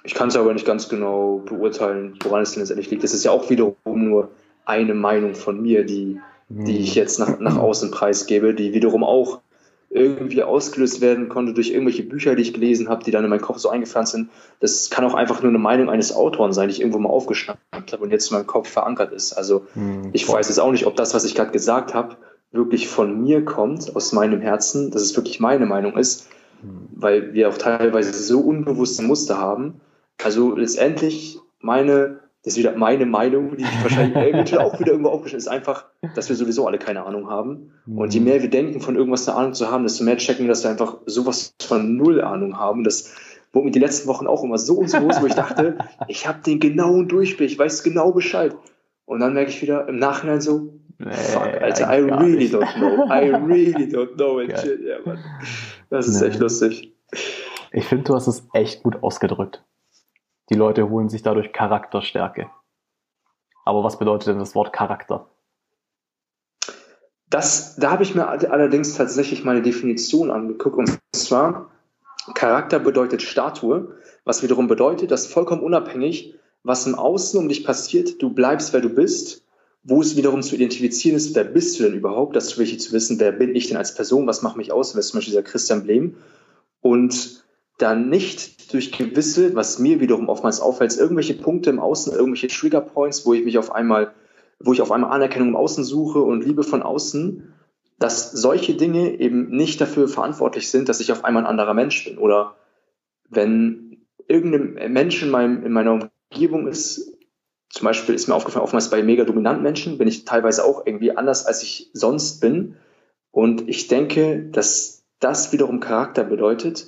ich kann es aber nicht ganz genau beurteilen, woran es denn letztendlich liegt. Das ist ja auch wiederum nur eine Meinung von mir, die, die ich jetzt nach, nach außen preisgebe, die wiederum auch irgendwie ausgelöst werden konnte durch irgendwelche Bücher, die ich gelesen habe, die dann in meinen Kopf so eingepflanzt sind. Das kann auch einfach nur eine Meinung eines Autors sein, die ich irgendwo mal aufgeschnappt habe und jetzt in meinem Kopf verankert ist. Also hm, ich weiß jetzt auch nicht, ob das, was ich gerade gesagt habe, wirklich von mir kommt, aus meinem Herzen, dass es wirklich meine Meinung ist, hm. weil wir auch teilweise so unbewusste Muster haben, also letztendlich meine, das ist wieder meine Meinung, die wahrscheinlich eventuell auch wieder irgendwo aufgestellt ist, einfach, dass wir sowieso alle keine Ahnung haben. Und je mhm. mehr wir denken, von irgendwas eine Ahnung zu haben, desto mehr checken wir, dass wir einfach sowas von null Ahnung haben. Das wurde mir die letzten Wochen auch immer so und so los, wo ich dachte, <laughs> ich habe den genauen Durchblick, ich weiß genau Bescheid. Und dann merke ich wieder im Nachhinein so, fuck, Alter, I really nicht. don't know. I really don't know and shit. Ja, Mann. Das ist nee. echt lustig. Ich finde, du hast es echt gut ausgedrückt. Die Leute holen sich dadurch Charakterstärke. Aber was bedeutet denn das Wort Charakter? Das, da habe ich mir allerdings tatsächlich meine Definition angeguckt. Und zwar, Charakter bedeutet Statue, was wiederum bedeutet, dass vollkommen unabhängig, was im Außen um dich passiert, du bleibst, wer du bist. Wo es wiederum zu identifizieren ist, wer bist du denn überhaupt? Das ist wichtig zu wissen, wer bin ich denn als Person, was macht mich aus, wer ist zum Beispiel dieser Christian Blem. Und dann nicht durch gewisse, was mir wiederum oftmals auffällt, irgendwelche Punkte im Außen, irgendwelche Trigger Points, wo ich mich auf einmal, wo ich auf einmal Anerkennung im Außen suche und Liebe von außen, dass solche Dinge eben nicht dafür verantwortlich sind, dass ich auf einmal ein anderer Mensch bin. Oder wenn irgendein Mensch in, meinem, in meiner Umgebung ist, zum Beispiel ist mir aufgefallen, oftmals bei mega dominanten Menschen bin ich teilweise auch irgendwie anders, als ich sonst bin. Und ich denke, dass das wiederum Charakter bedeutet,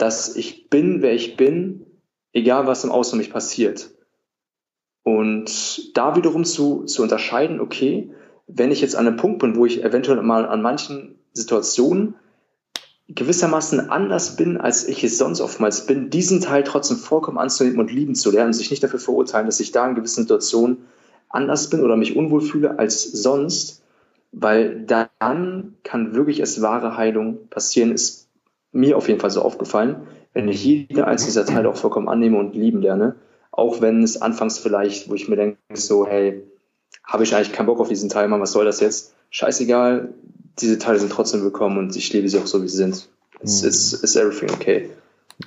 dass ich bin, wer ich bin, egal was im Außen mich passiert. Und da wiederum zu, zu unterscheiden, okay, wenn ich jetzt an einem Punkt bin, wo ich eventuell mal an manchen Situationen gewissermaßen anders bin, als ich es sonst oftmals bin, diesen Teil trotzdem vollkommen anzunehmen und lieben zu lernen, sich nicht dafür verurteilen, dass ich da in gewissen Situationen anders bin oder mich unwohl fühle als sonst, weil dann kann wirklich es wahre Heilung passieren, ist mir auf jeden Fall so aufgefallen, wenn ich jeder einzelne dieser Teile auch vollkommen annehme und lieben lerne, auch wenn es anfangs vielleicht, wo ich mir denke, so, hey, habe ich eigentlich keinen Bock auf diesen Teil, Mann, was soll das jetzt? Scheißegal, diese Teile sind trotzdem willkommen und ich liebe sie auch so, wie sie sind. It's, mhm. it's, it's everything okay.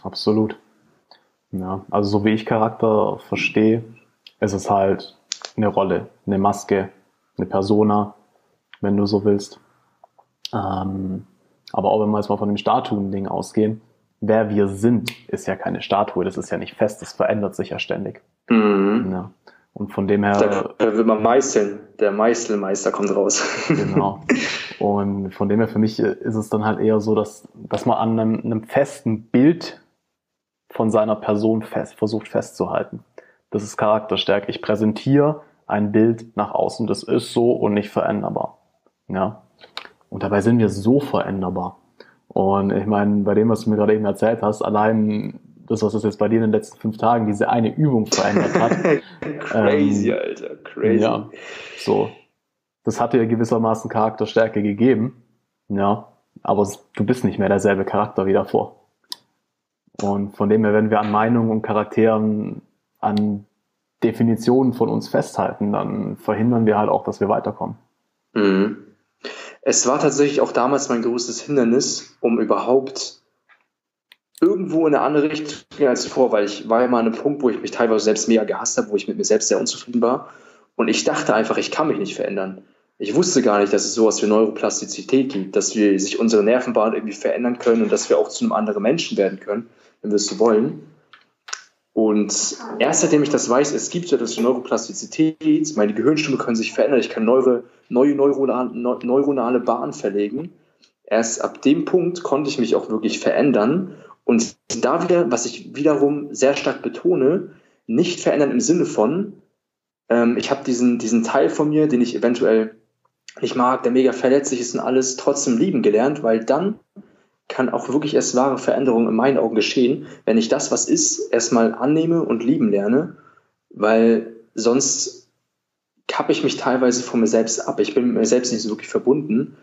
Absolut. Ja, also so wie ich Charakter verstehe, ist es halt eine Rolle, eine Maske, eine Persona, wenn du so willst. Ähm, aber auch wenn wir jetzt mal von dem Statuen-Ding ausgehen, wer wir sind, ist ja keine Statue, das ist ja nicht fest, das verändert sich ja ständig. Mhm. Ja. Und von dem her. Da will man meißeln. Der Meißelmeister kommt raus. <laughs> Genau. Und von dem her für mich ist es dann halt eher so, dass, dass man an einem, einem festen Bild von seiner Person fest, versucht festzuhalten. Das ist Charakterstärke. Ich präsentiere ein Bild nach außen. Das ist so und nicht veränderbar. Ja. Und dabei sind wir so veränderbar. Und ich meine, bei dem, was du mir gerade eben erzählt hast, allein das, was das jetzt bei dir in den letzten fünf Tagen, diese eine Übung verändert hat. <laughs> crazy, ähm, Alter, crazy. Ja, so. Das hat dir gewissermaßen Charakterstärke gegeben. Ja, aber du bist nicht mehr derselbe Charakter wie davor. Und von dem her, wenn wir an Meinungen und Charakteren, an Definitionen von uns festhalten, dann verhindern wir halt auch, dass wir weiterkommen. Mhm. Es war tatsächlich auch damals mein größtes Hindernis, um überhaupt irgendwo in eine andere Richtung gehen als zuvor, weil ich war ja mal an einem Punkt, wo ich mich teilweise selbst mega gehasst habe, wo ich mit mir selbst sehr unzufrieden war. Und ich dachte einfach, ich kann mich nicht verändern. Ich wusste gar nicht, dass es sowas wie Neuroplastizität gibt, dass wir sich unsere Nervenbahn irgendwie verändern können und dass wir auch zu einem anderen Menschen werden können, wenn wir es so wollen. Und erst seitdem ich das weiß, es gibt so etwas wie Neuroplastizität, meine Gehirnstimme können sich verändern, ich kann neue, neue neuronale, neuronale Bahnen verlegen. Erst ab dem Punkt konnte ich mich auch wirklich verändern und da wieder, was ich wiederum sehr stark betone, nicht verändern im Sinne von, ähm, ich habe diesen, diesen Teil von mir, den ich eventuell nicht mag, der mega verletzlich ist und alles, trotzdem lieben gelernt, weil dann kann auch wirklich erst wahre Veränderung in meinen Augen geschehen, wenn ich das, was ist, erstmal annehme und lieben lerne, weil sonst kappe ich mich teilweise von mir selbst ab. Ich bin mit mir selbst nicht so wirklich verbunden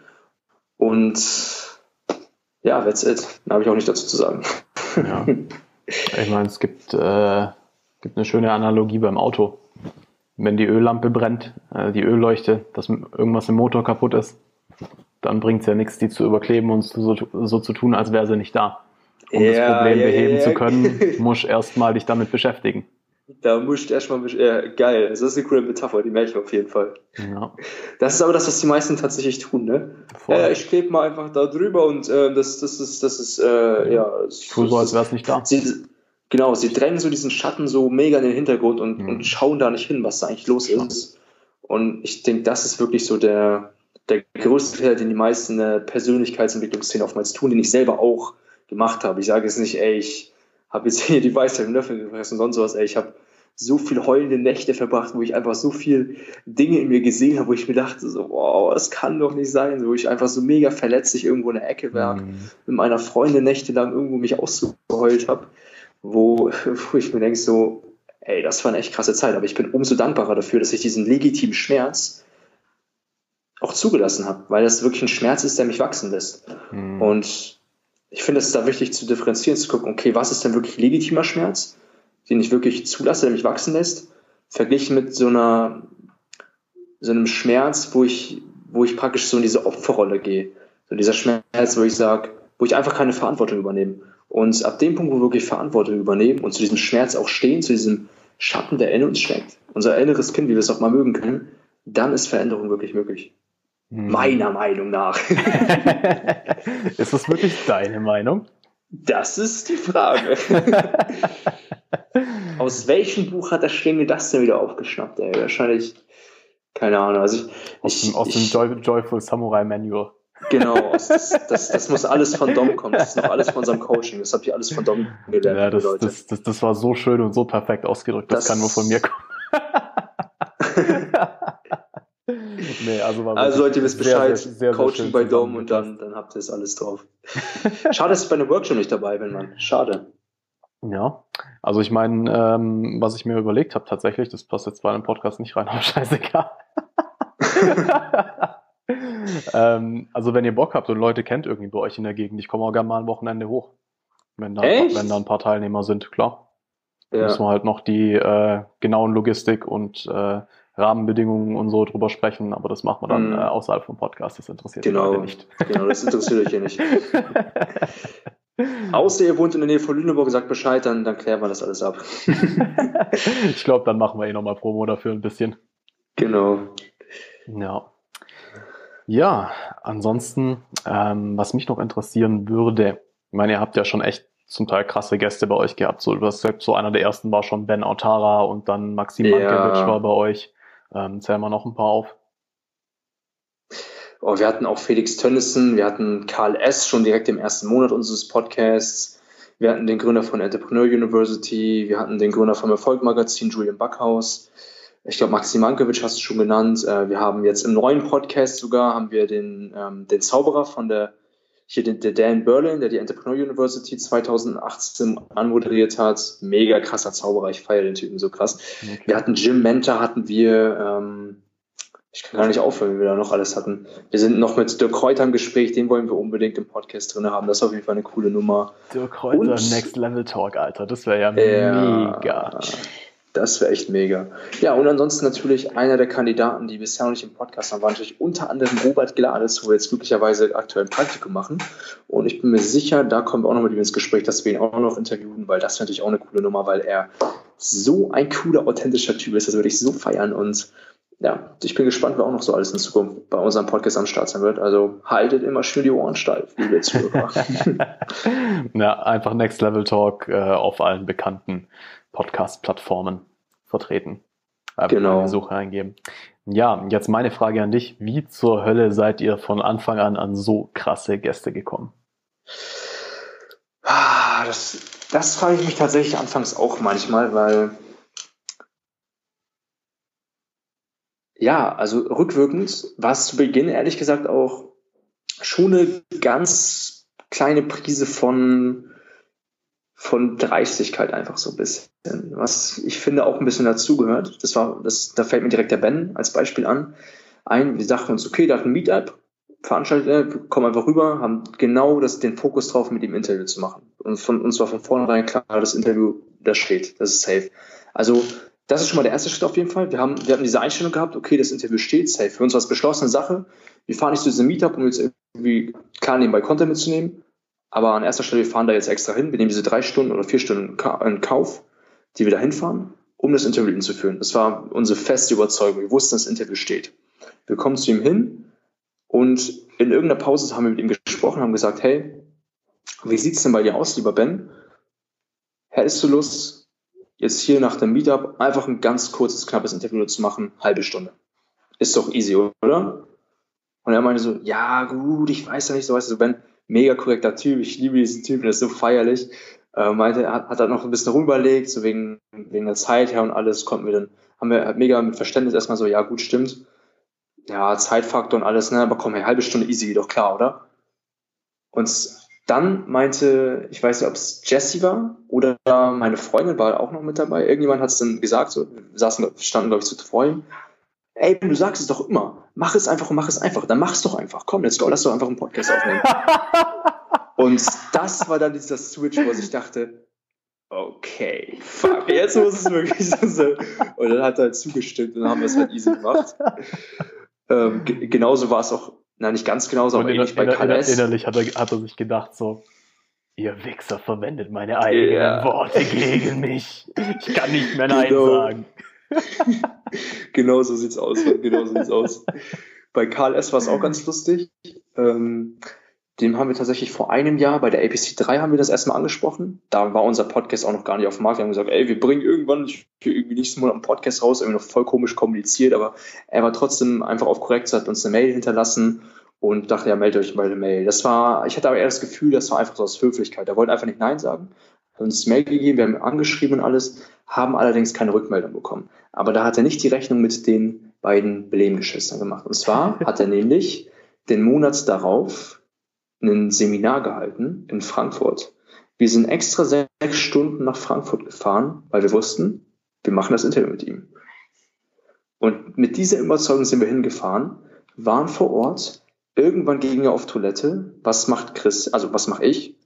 und ja, that's it. Da habe ich auch nicht dazu zu sagen. Ja. Ich meine, es gibt, äh, gibt eine schöne Analogie beim Auto. Wenn die Öllampe brennt, äh, die Ölleuchte, dass irgendwas im Motor kaputt ist, dann bringt es ja nichts, die zu überkleben und so, so zu tun, als wäre sie nicht da. Um ja, das Problem ja, beheben ja, zu können, <laughs> musst erstmal dich damit beschäftigen. Da musst du erstmal, äh, geil, das ist eine coole Metapher, die merke ich auf jeden Fall. Ja. Das ist aber das, was die meisten tatsächlich tun, ne? Äh, ich klebe mal einfach da drüber und äh, das, das ist, das ist, äh, ja. Ich tue so, als wäre es nicht da. Sie, genau, sie drängen so diesen Schatten so mega in den Hintergrund und, mhm. und schauen da nicht hin, was da eigentlich los ist. Und ich denke, das ist wirklich so der, der größte Fehler, den die meisten in der Persönlichkeitsentwicklungsszene oftmals tun, den ich selber auch gemacht habe. Ich sage jetzt nicht, ey, ich habe jetzt hier die Weisheit im Löffel gefressen und sonst sowas. Ey, ich habe so viel heulende Nächte verbracht, wo ich einfach so viel Dinge in mir gesehen habe, wo ich mir dachte, so, wow, das kann doch nicht sein, wo ich einfach so mega verletzlich irgendwo in der Ecke war, mhm. mit meiner Freundin nächtelang irgendwo mich ausgeheult habe, wo, <laughs> wo ich mir denke, so, ey, das war eine echt krasse Zeit, aber ich bin umso dankbarer dafür, dass ich diesen legitimen Schmerz auch zugelassen habe, weil das wirklich ein Schmerz ist, der mich wachsen lässt. Mhm. Und ich finde es ist da wichtig zu differenzieren, zu gucken, okay, was ist denn wirklich legitimer Schmerz, den ich wirklich zulasse, der mich wachsen lässt, verglichen mit so einer, so einem Schmerz, wo ich, wo ich praktisch so in diese Opferrolle gehe. So dieser Schmerz, wo ich sage, wo ich einfach keine Verantwortung übernehme. Und ab dem Punkt, wo wir wirklich Verantwortung übernehmen und zu diesem Schmerz auch stehen, zu diesem Schatten, der in uns steckt, unser inneres Kind, wie wir es auch mal mögen können, dann ist Veränderung wirklich möglich. Hm. Meiner Meinung nach. <laughs> ist das wirklich deine Meinung? Das ist die Frage. <laughs> aus welchem Buch hat der Schlingel das denn wieder aufgeschnappt, ey? Wahrscheinlich, keine Ahnung. Also ich, aus ich, dem, ich, dem Joy, Joyful Samurai Manual. Genau, <laughs> das, das, das, muss alles von Dom kommen. Das ist noch alles von unserem Coaching. Das habe ich alles von Dom gelernt. Ja, das, Leute. Das, das, das war so schön und so perfekt ausgedrückt. Das, das kann nur von mir kommen. Nee, also, also Leute, ihr wisst Bescheid, sehr, sehr, Coaching bei Dom und dann, dann habt ihr es alles drauf. <laughs> Schade, dass ich bei einem Workshop nicht dabei bin, Mann. Schade. Ja, also ich meine, ähm, was ich mir überlegt habe tatsächlich, das passt jetzt bei einem Podcast nicht rein, <laughs> aber scheißegal. <laughs> ähm, also wenn ihr Bock habt und Leute kennt irgendwie bei euch in der Gegend, ich komme auch gerne mal ein Wochenende hoch. Wenn da, wenn da ein paar Teilnehmer sind, klar. Ja. Müssen wir halt noch die äh, genauen Logistik und äh, Rahmenbedingungen und so drüber sprechen, aber das machen wir dann mm. äh, außerhalb vom Podcast. Das interessiert genau, Leute nicht. Genau, das interessiert euch hier nicht. <laughs> Außer ihr wohnt in der Nähe von Lüneburg, sagt Bescheid, dann, dann klären wir das alles ab. <laughs> ich glaube, dann machen wir eh nochmal Promo dafür ein bisschen. Genau. Ja. Ja, ansonsten, ähm, was mich noch interessieren würde, ich meine, ihr habt ja schon echt zum Teil krasse Gäste bei euch gehabt. So, das so einer der ersten war schon Ben Autara und dann Maxim ja. Mankiewicz war bei euch. Ähm, zählen wir noch ein paar auf. Oh, wir hatten auch Felix Tönnissen, wir hatten Karl S. schon direkt im ersten Monat unseres Podcasts. Wir hatten den Gründer von Entrepreneur University, wir hatten den Gründer vom Erfolg Magazin, Julian Backhaus. Ich glaube, Maxim Mankiewicz hast du schon genannt. Äh, wir haben jetzt im neuen Podcast sogar haben wir den, ähm, den Zauberer von der hier den, der Dan Berlin, der die Entrepreneur University 2018 anmoderiert hat. Mega krasser Zauberer, ich feiere den Typen so krass. Okay. Wir hatten Jim Mentor, hatten wir, ähm, ich kann gar nicht aufhören, wie wir da noch alles hatten. Wir sind noch mit Dirk Kräuter im Gespräch, den wollen wir unbedingt im Podcast drin haben. Das ist auf jeden Fall eine coole Nummer. Dirk Kräuter, Und, Next Level Talk, Alter, das wäre ja, ja mega. Das wäre echt mega. Ja, und ansonsten natürlich einer der Kandidaten, die bisher noch nicht im Podcast haben, war natürlich unter anderem Robert Glades, wo wir jetzt glücklicherweise aktuell ein Praktikum machen. Und ich bin mir sicher, da kommen wir auch noch mit ihm ins Gespräch, dass wir ihn auch noch interviewen, weil das wäre natürlich auch eine coole Nummer, weil er so ein cooler, authentischer Typ ist. Das würde ich so feiern. Und ja, ich bin gespannt, wer auch noch so alles in Zukunft bei unserem Podcast am Start sein wird. Also haltet immer schön die Ohren steif, liebe Zuhörer. <laughs> ja, einfach Next Level Talk äh, auf allen bekannten Podcast-Plattformen vertreten. Einfach genau. in die Suche eingeben. Ja, jetzt meine Frage an dich. Wie zur Hölle seid ihr von Anfang an an so krasse Gäste gekommen? Ah, das, das frage ich mich tatsächlich anfangs auch manchmal, weil ja, also rückwirkend war es zu Beginn ehrlich gesagt auch schon eine ganz kleine Prise von von Dreistigkeit einfach so ein bisschen. Was ich finde auch ein bisschen dazugehört. Das war, das, da fällt mir direkt der Ben als Beispiel an. Ein, wir dachten uns, okay, da hat ein Meetup veranstaltet, wir kommen einfach rüber, haben genau das, den Fokus drauf, mit ihm Interview zu machen. Und von uns war von vornherein klar, das Interview, das steht, das ist safe. Also, das ist schon mal der erste Schritt auf jeden Fall. Wir haben, wir haben diese Einstellung gehabt, okay, das Interview steht, safe. Für uns war es beschlossene Sache. Wir fahren nicht zu diesem Meetup, um jetzt irgendwie klar nebenbei Content mitzunehmen, aber an erster Stelle, wir fahren da jetzt extra hin. Wir nehmen diese drei Stunden oder vier Stunden in Kauf, die wir da hinfahren, um das Interview zu führen. Das war unsere feste Überzeugung. Wir wussten, das Interview steht. Wir kommen zu ihm hin und in irgendeiner Pause haben wir mit ihm gesprochen, haben gesagt, hey, wie sieht's denn bei dir aus, lieber Ben? Hättest du Lust, jetzt hier nach dem Meetup einfach ein ganz kurzes, knappes Interview zu machen? Halbe Stunde. Ist doch easy, oder? Und er meinte so, ja, gut, ich weiß ja nicht so, weißt du, Ben, mega korrekter Typ, ich liebe diesen Typen, der ist so feierlich. Äh, meinte, er hat, hat dann noch ein bisschen rumüberlegt, so wegen, wegen der Zeit her und alles, konnten wir dann, haben wir mega mit Verständnis erstmal so, ja, gut, stimmt. Ja, Zeitfaktor und alles, ne, aber komm, hey, halbe Stunde easy, doch klar, oder? Und dann meinte, ich weiß nicht, ob es Jessie war oder meine Freundin war auch noch mit dabei. Irgendjemand hat es dann gesagt, so, wir saßen, standen, glaube ich, zu ihm ey, du sagst es doch immer, mach es einfach und mach es einfach, dann mach es doch einfach, komm, let's go, lass doch einfach einen Podcast aufnehmen. <laughs> und das war dann dieser Switch, wo ich dachte, okay, fuck, jetzt muss es wirklich so sein. Und dann hat er halt zugestimmt und dann haben wir es halt easy gemacht. Ähm, genauso war es auch, na nicht ganz genauso, aber ähnlich bei KLS. Innerlich hat er, hat er sich gedacht so, ihr Wichser verwendet meine eigenen yeah. Worte gegen mich. Ich kann nicht mehr Nein genau. sagen. <laughs> <laughs> genau so sieht's aus. Genau so sieht's aus. Bei Karl S. war es auch ganz lustig. Ähm, den haben wir tatsächlich vor einem Jahr bei der APC 3 haben wir das erstmal angesprochen. Da war unser Podcast auch noch gar nicht auf dem Markt. Wir haben gesagt, ey, wir bringen irgendwann irgendwie nächsten Monat einen Podcast raus, irgendwie noch voll komisch kommuniziert, aber er war trotzdem einfach auf korrekt, hat uns eine Mail hinterlassen und dachte, ja, meldet euch bei der Mail. Das war, ich hatte aber eher das Gefühl, das war einfach so aus Höflichkeit. Er wollte einfach nicht Nein sagen, uns Mail gegeben, wir haben angeschrieben und alles, haben allerdings keine Rückmeldung bekommen. Aber da hat er nicht die Rechnung mit den beiden Belehngeschwistern gemacht. Und zwar <laughs> hat er nämlich den Monat darauf ein Seminar gehalten in Frankfurt. Wir sind extra sechs Stunden nach Frankfurt gefahren, weil wir wussten, wir machen das Interview mit ihm. Und mit dieser Überzeugung sind wir hingefahren, waren vor Ort, irgendwann ging er auf Toilette. Was macht Chris? Also was mache ich?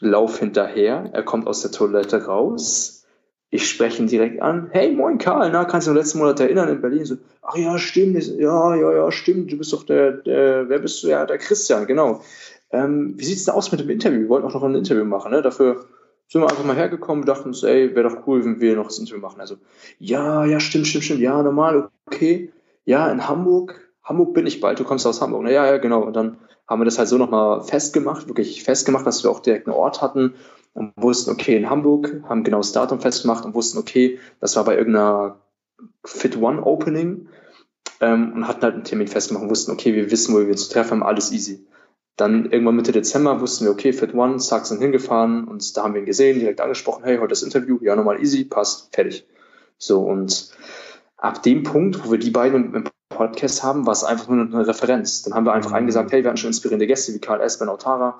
Lauf hinterher, er kommt aus der Toilette raus. Ich spreche ihn direkt an. Hey, moin Karl, na, kannst du dich letzten Monat erinnern in Berlin? So, ach ja, stimmt, ja, ja, ja, stimmt, du bist doch der, der wer bist du? Ja, der Christian, genau ähm, wie sieht es denn aus mit dem Interview? Wir wollten auch noch ein Interview machen, ne? Dafür sind wir einfach mal hergekommen, dachten uns, ey, wäre doch cool, wenn wir noch das Interview machen. Also, ja, ja, stimmt, stimmt, stimmt, ja, normal, okay. Ja, in Hamburg, Hamburg bin ich bald, du kommst aus Hamburg. Na, ja, ja, genau. Und dann haben wir das halt so nochmal festgemacht, wirklich festgemacht, dass wir auch direkt einen Ort hatten und wussten, okay, in Hamburg, haben genau das Datum festgemacht und wussten, okay, das war bei irgendeiner Fit One Opening ähm, und hatten halt einen Termin festgemacht und wussten, okay, wir wissen, wo wir uns treffen haben, alles easy. Dann irgendwann Mitte Dezember wussten wir, okay, Fit One, Zack sind hingefahren und da haben wir ihn gesehen, direkt angesprochen, hey, heute das Interview, ja, nochmal easy, passt, fertig. So, und ab dem Punkt, wo wir die beiden im Podcast haben, war es einfach nur eine Referenz. Dann haben wir einfach mhm. eingesagt, hey, wir hatten schon inspirierende Gäste wie Karl S., Ben Autara.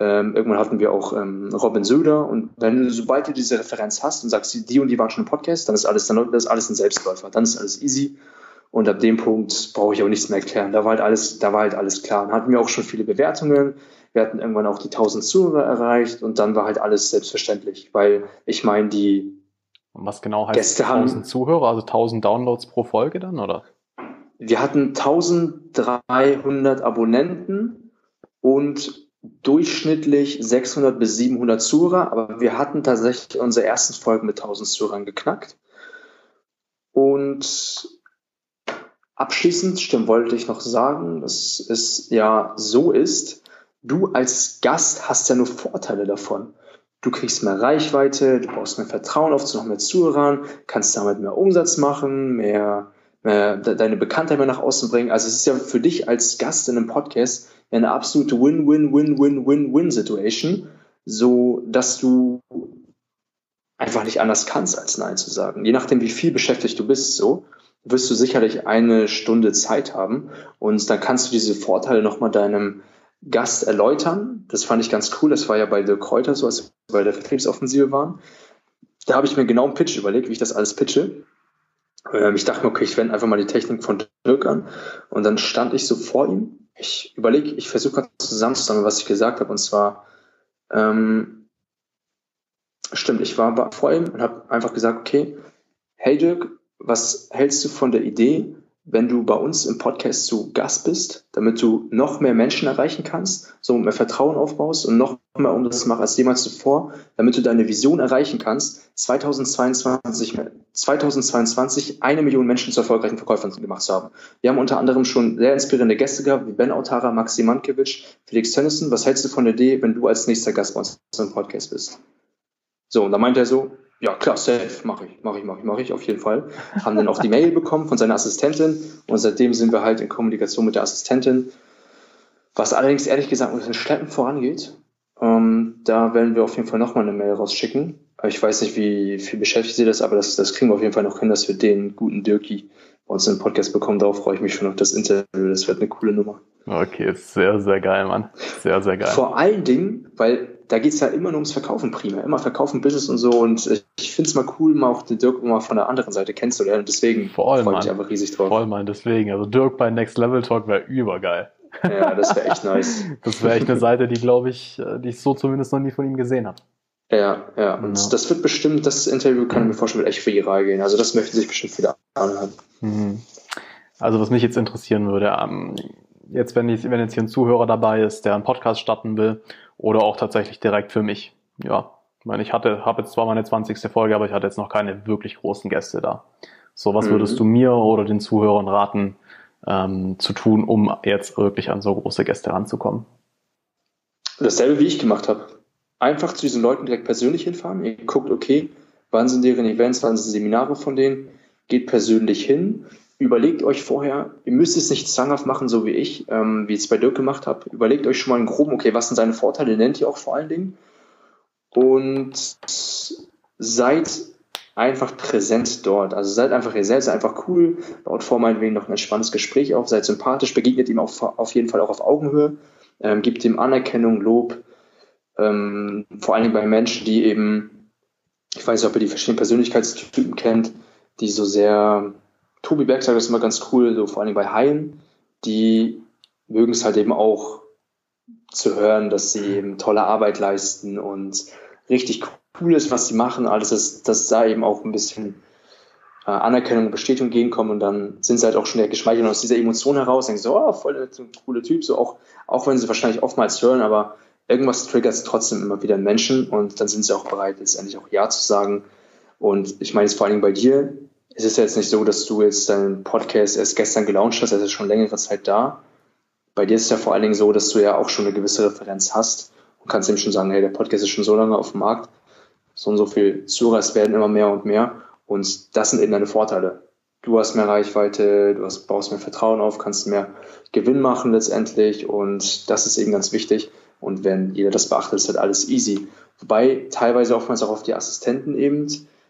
Ähm, irgendwann hatten wir auch ähm, Robin Söder. Und wenn, sobald du diese Referenz hast und sagst, die und die waren schon im Podcast, dann ist alles, dann ist alles ein Selbstläufer. Dann ist alles easy. Und ab dem Punkt brauche ich auch nichts mehr erklären. Da war halt alles, da war halt alles klar. Dann hatten wir auch schon viele Bewertungen. Wir hatten irgendwann auch die 1000 Zuhörer erreicht und dann war halt alles selbstverständlich, weil ich meine, die und was genau heißt Gäste 1000 haben, Zuhörer, also 1000 Downloads pro Folge dann, oder? Wir hatten 1300 Abonnenten und durchschnittlich 600 bis 700 Zuhörer, aber wir hatten tatsächlich unsere ersten Folgen mit 1000 Zuhörern geknackt. Und Abschließend stimmt, wollte ich noch sagen, dass es ja so ist, du als Gast hast ja nur Vorteile davon. Du kriegst mehr Reichweite, du baust mehr Vertrauen auf zu noch mehr Zuhörern, kannst damit mehr Umsatz machen, mehr, mehr deine Bekanntheit mehr nach außen bringen. Also es ist ja für dich als Gast in einem Podcast eine absolute Win-Win-Win-Win-Win-Win-Situation, so dass du einfach nicht anders kannst, als Nein zu sagen. Je nachdem, wie viel beschäftigt du bist, so wirst du sicherlich eine Stunde Zeit haben und dann kannst du diese Vorteile nochmal deinem Gast erläutern. Das fand ich ganz cool. Das war ja bei The Kräuter so, als bei der Vertriebsoffensive waren. Da habe ich mir genau einen Pitch überlegt, wie ich das alles pitche. Ähm, ich dachte mir, okay, ich wende einfach mal die Technik von Dirk an. Und dann stand ich so vor ihm. Ich überlege, ich versuche gerade zusammenzusammeln, was ich gesagt habe. Und zwar, ähm, stimmt, ich war vor ihm und habe einfach gesagt, okay, hey Dirk, was hältst du von der Idee, wenn du bei uns im Podcast zu Gast bist, damit du noch mehr Menschen erreichen kannst, so mehr Vertrauen aufbaust und noch mehr Umsatz machst als jemals zuvor, damit du deine Vision erreichen kannst, 2022, 2022 eine Million Menschen zu erfolgreichen Verkäufern gemacht zu haben. Wir haben unter anderem schon sehr inspirierende Gäste gehabt, wie Ben Autara, Maxi Mankiewicz, Felix Tönnissen. Was hältst du von der Idee, wenn du als nächster Gast bei uns im Podcast bist? So, und da meint er so, ja, klar, safe, mache ich, mache ich, mache ich, mache ich, auf jeden Fall. Haben dann auch die Mail bekommen von seiner Assistentin und seitdem sind wir halt in Kommunikation mit der Assistentin. Was allerdings ehrlich gesagt ein bisschen schleppend vorangeht. Ähm, da werden wir auf jeden Fall nochmal eine Mail rausschicken. Ich weiß nicht, wie viel beschäftigt sie das, aber das, das kriegen wir auf jeden Fall noch hin, dass wir den guten Dirki bei uns im Podcast bekommen. Darauf freue ich mich schon auf das Interview. Das wird eine coole Nummer. Okay, sehr, sehr geil, Mann. Sehr, sehr geil. Vor allen Dingen, weil da geht es ja immer nur ums Verkaufen primär. Immer Verkaufen, Business und so. Und ich finde es mal cool, mal auch den Dirk mal von der anderen Seite kennenzulernen. Und deswegen freue ich mich einfach riesig drauf. Voll, Mann, deswegen. Also Dirk bei Next Level Talk wäre übergeil. Ja, das wäre echt nice. <laughs> das wäre echt eine Seite, die, glaube ich, äh, die ich so zumindest noch nie von ihm gesehen habe. Ja, ja. Und ja. das wird bestimmt, das Interview kann ich mir vorstellen, wird echt für viral gehen. Also das möchten sich bestimmt viele anhören. Mhm. Also was mich jetzt interessieren würde, ähm, jetzt wenn, ich, wenn jetzt hier ein Zuhörer dabei ist, der einen Podcast starten will oder auch tatsächlich direkt für mich. Ja, ich meine, ich hatte, habe jetzt zwar meine 20. Folge, aber ich hatte jetzt noch keine wirklich großen Gäste da. So, was mhm. würdest du mir oder den Zuhörern raten, ähm, zu tun, um jetzt wirklich an so große Gäste ranzukommen? Dasselbe, wie ich gemacht habe. Einfach zu diesen Leuten direkt persönlich hinfahren. Ihr guckt, okay, wann sind deren Events, wann sind Seminare von denen, geht persönlich hin, überlegt euch vorher, ihr müsst es nicht zwanghaft machen, so wie ich, ähm, wie ich es bei Dirk gemacht habe. Überlegt euch schon mal einen groben, okay, was sind seine Vorteile, nennt ihr auch vor allen Dingen. Und seid einfach präsent dort. Also seid einfach ihr selbst, einfach cool, baut vor meinetwegen noch ein entspanntes Gespräch auf, seid sympathisch, begegnet ihm auf, auf jeden Fall auch auf Augenhöhe, ähm, gibt ihm Anerkennung, Lob, ähm, vor allen Dingen bei Menschen, die eben, ich weiß nicht, ob ihr die verschiedenen Persönlichkeitstypen kennt, die so sehr, Tobi Berg sagt das immer ganz cool, so vor Dingen bei Haien, die mögen es halt eben auch zu hören, dass sie eben tolle Arbeit leisten und richtig cool ist, was sie machen, alles, dass, dass da eben auch ein bisschen äh, Anerkennung und Bestätigung gegenkommen und dann sind sie halt auch schon geschmeichelt aus dieser Emotion heraus, denken so, oh, voll der coole Typ, so auch, auch wenn sie wahrscheinlich oftmals hören, aber irgendwas triggert sie trotzdem immer wieder einen Menschen und dann sind sie auch bereit, letztendlich auch Ja zu sagen. Und ich meine jetzt vor allen Dingen bei dir, es ist ja jetzt nicht so, dass du jetzt deinen Podcast erst gestern gelauncht hast, er ist schon längere Zeit da. Bei dir ist es ja vor allen Dingen so, dass du ja auch schon eine gewisse Referenz hast und kannst eben schon sagen, hey, der Podcast ist schon so lange auf dem Markt, so und so viel Zuhörer werden immer mehr und mehr und das sind eben deine Vorteile. Du hast mehr Reichweite, du hast, baust mehr Vertrauen auf, kannst mehr Gewinn machen letztendlich und das ist eben ganz wichtig. Und wenn jeder das beachtet, ist halt alles easy. Wobei teilweise oftmals auch auf die Assistenten eben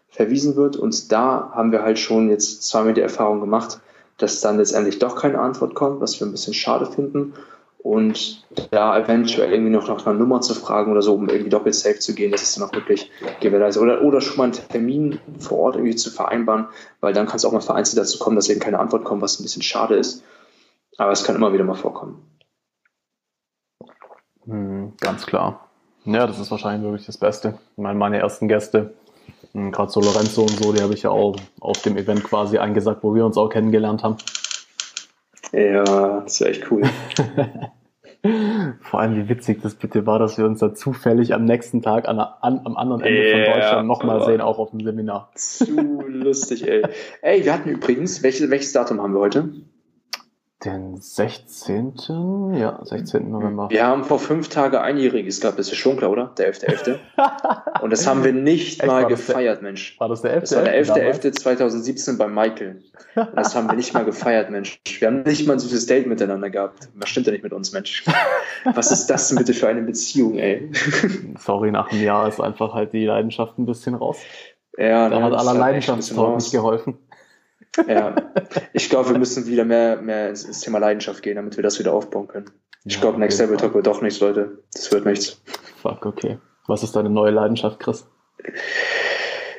verwiesen wird. Und da haben wir halt schon jetzt zweimal die Erfahrung gemacht, dass dann letztendlich doch keine Antwort kommt, was wir ein bisschen schade finden. Und da eventuell irgendwie noch nach einer Nummer zu fragen oder so, um irgendwie doppelt safe zu gehen, das ist dann auch wirklich gewährleistet. Oder, oder schon mal einen Termin vor Ort irgendwie zu vereinbaren, weil dann kann es auch mal vereinzelt dazu kommen, dass eben keine Antwort kommt, was ein bisschen schade ist. Aber es kann immer wieder mal vorkommen. Hm, ganz klar. Ja, das ist wahrscheinlich wirklich das Beste. Ich meine, meine ersten Gäste, gerade so Lorenzo und so, die habe ich ja auch auf dem Event quasi eingesagt, wo wir uns auch kennengelernt haben. Ja, das ist echt cool. <laughs> Vor allem, wie witzig das bitte war, dass wir uns da zufällig am nächsten Tag an, an am anderen Ende yeah, von Deutschland nochmal sehen, auch auf dem Seminar. Zu lustig, ey. Ey, wir hatten übrigens, welches, welches Datum haben wir heute? Den 16. Ja, 16. November. Wir haben vor fünf Tagen einjähriges gehabt, das ist schon klar, oder? Der 11.11. .11. <laughs> Und das haben wir nicht Echt, mal gefeiert, der, Mensch. War das der 11.11.? Das war der 11.11.2017 bei Michael. Und das haben wir nicht mal gefeiert, Mensch. Wir haben nicht mal ein süßes Date miteinander gehabt. Was stimmt denn nicht mit uns, Mensch? Was ist das denn bitte für eine Beziehung, ey? <laughs> Sorry, nach einem Jahr ist einfach halt die Leidenschaft ein bisschen raus. Ja, da ne, hat aller Leidenschaftstalk nicht geholfen. Ja, ich glaube, wir müssen wieder mehr, mehr ins Thema Leidenschaft gehen, damit wir das wieder aufbauen können. Ich ja, glaube, Next Level Talk wird doch nichts, Leute. Das wird nichts. Fuck, okay. Was ist deine neue Leidenschaft, Chris?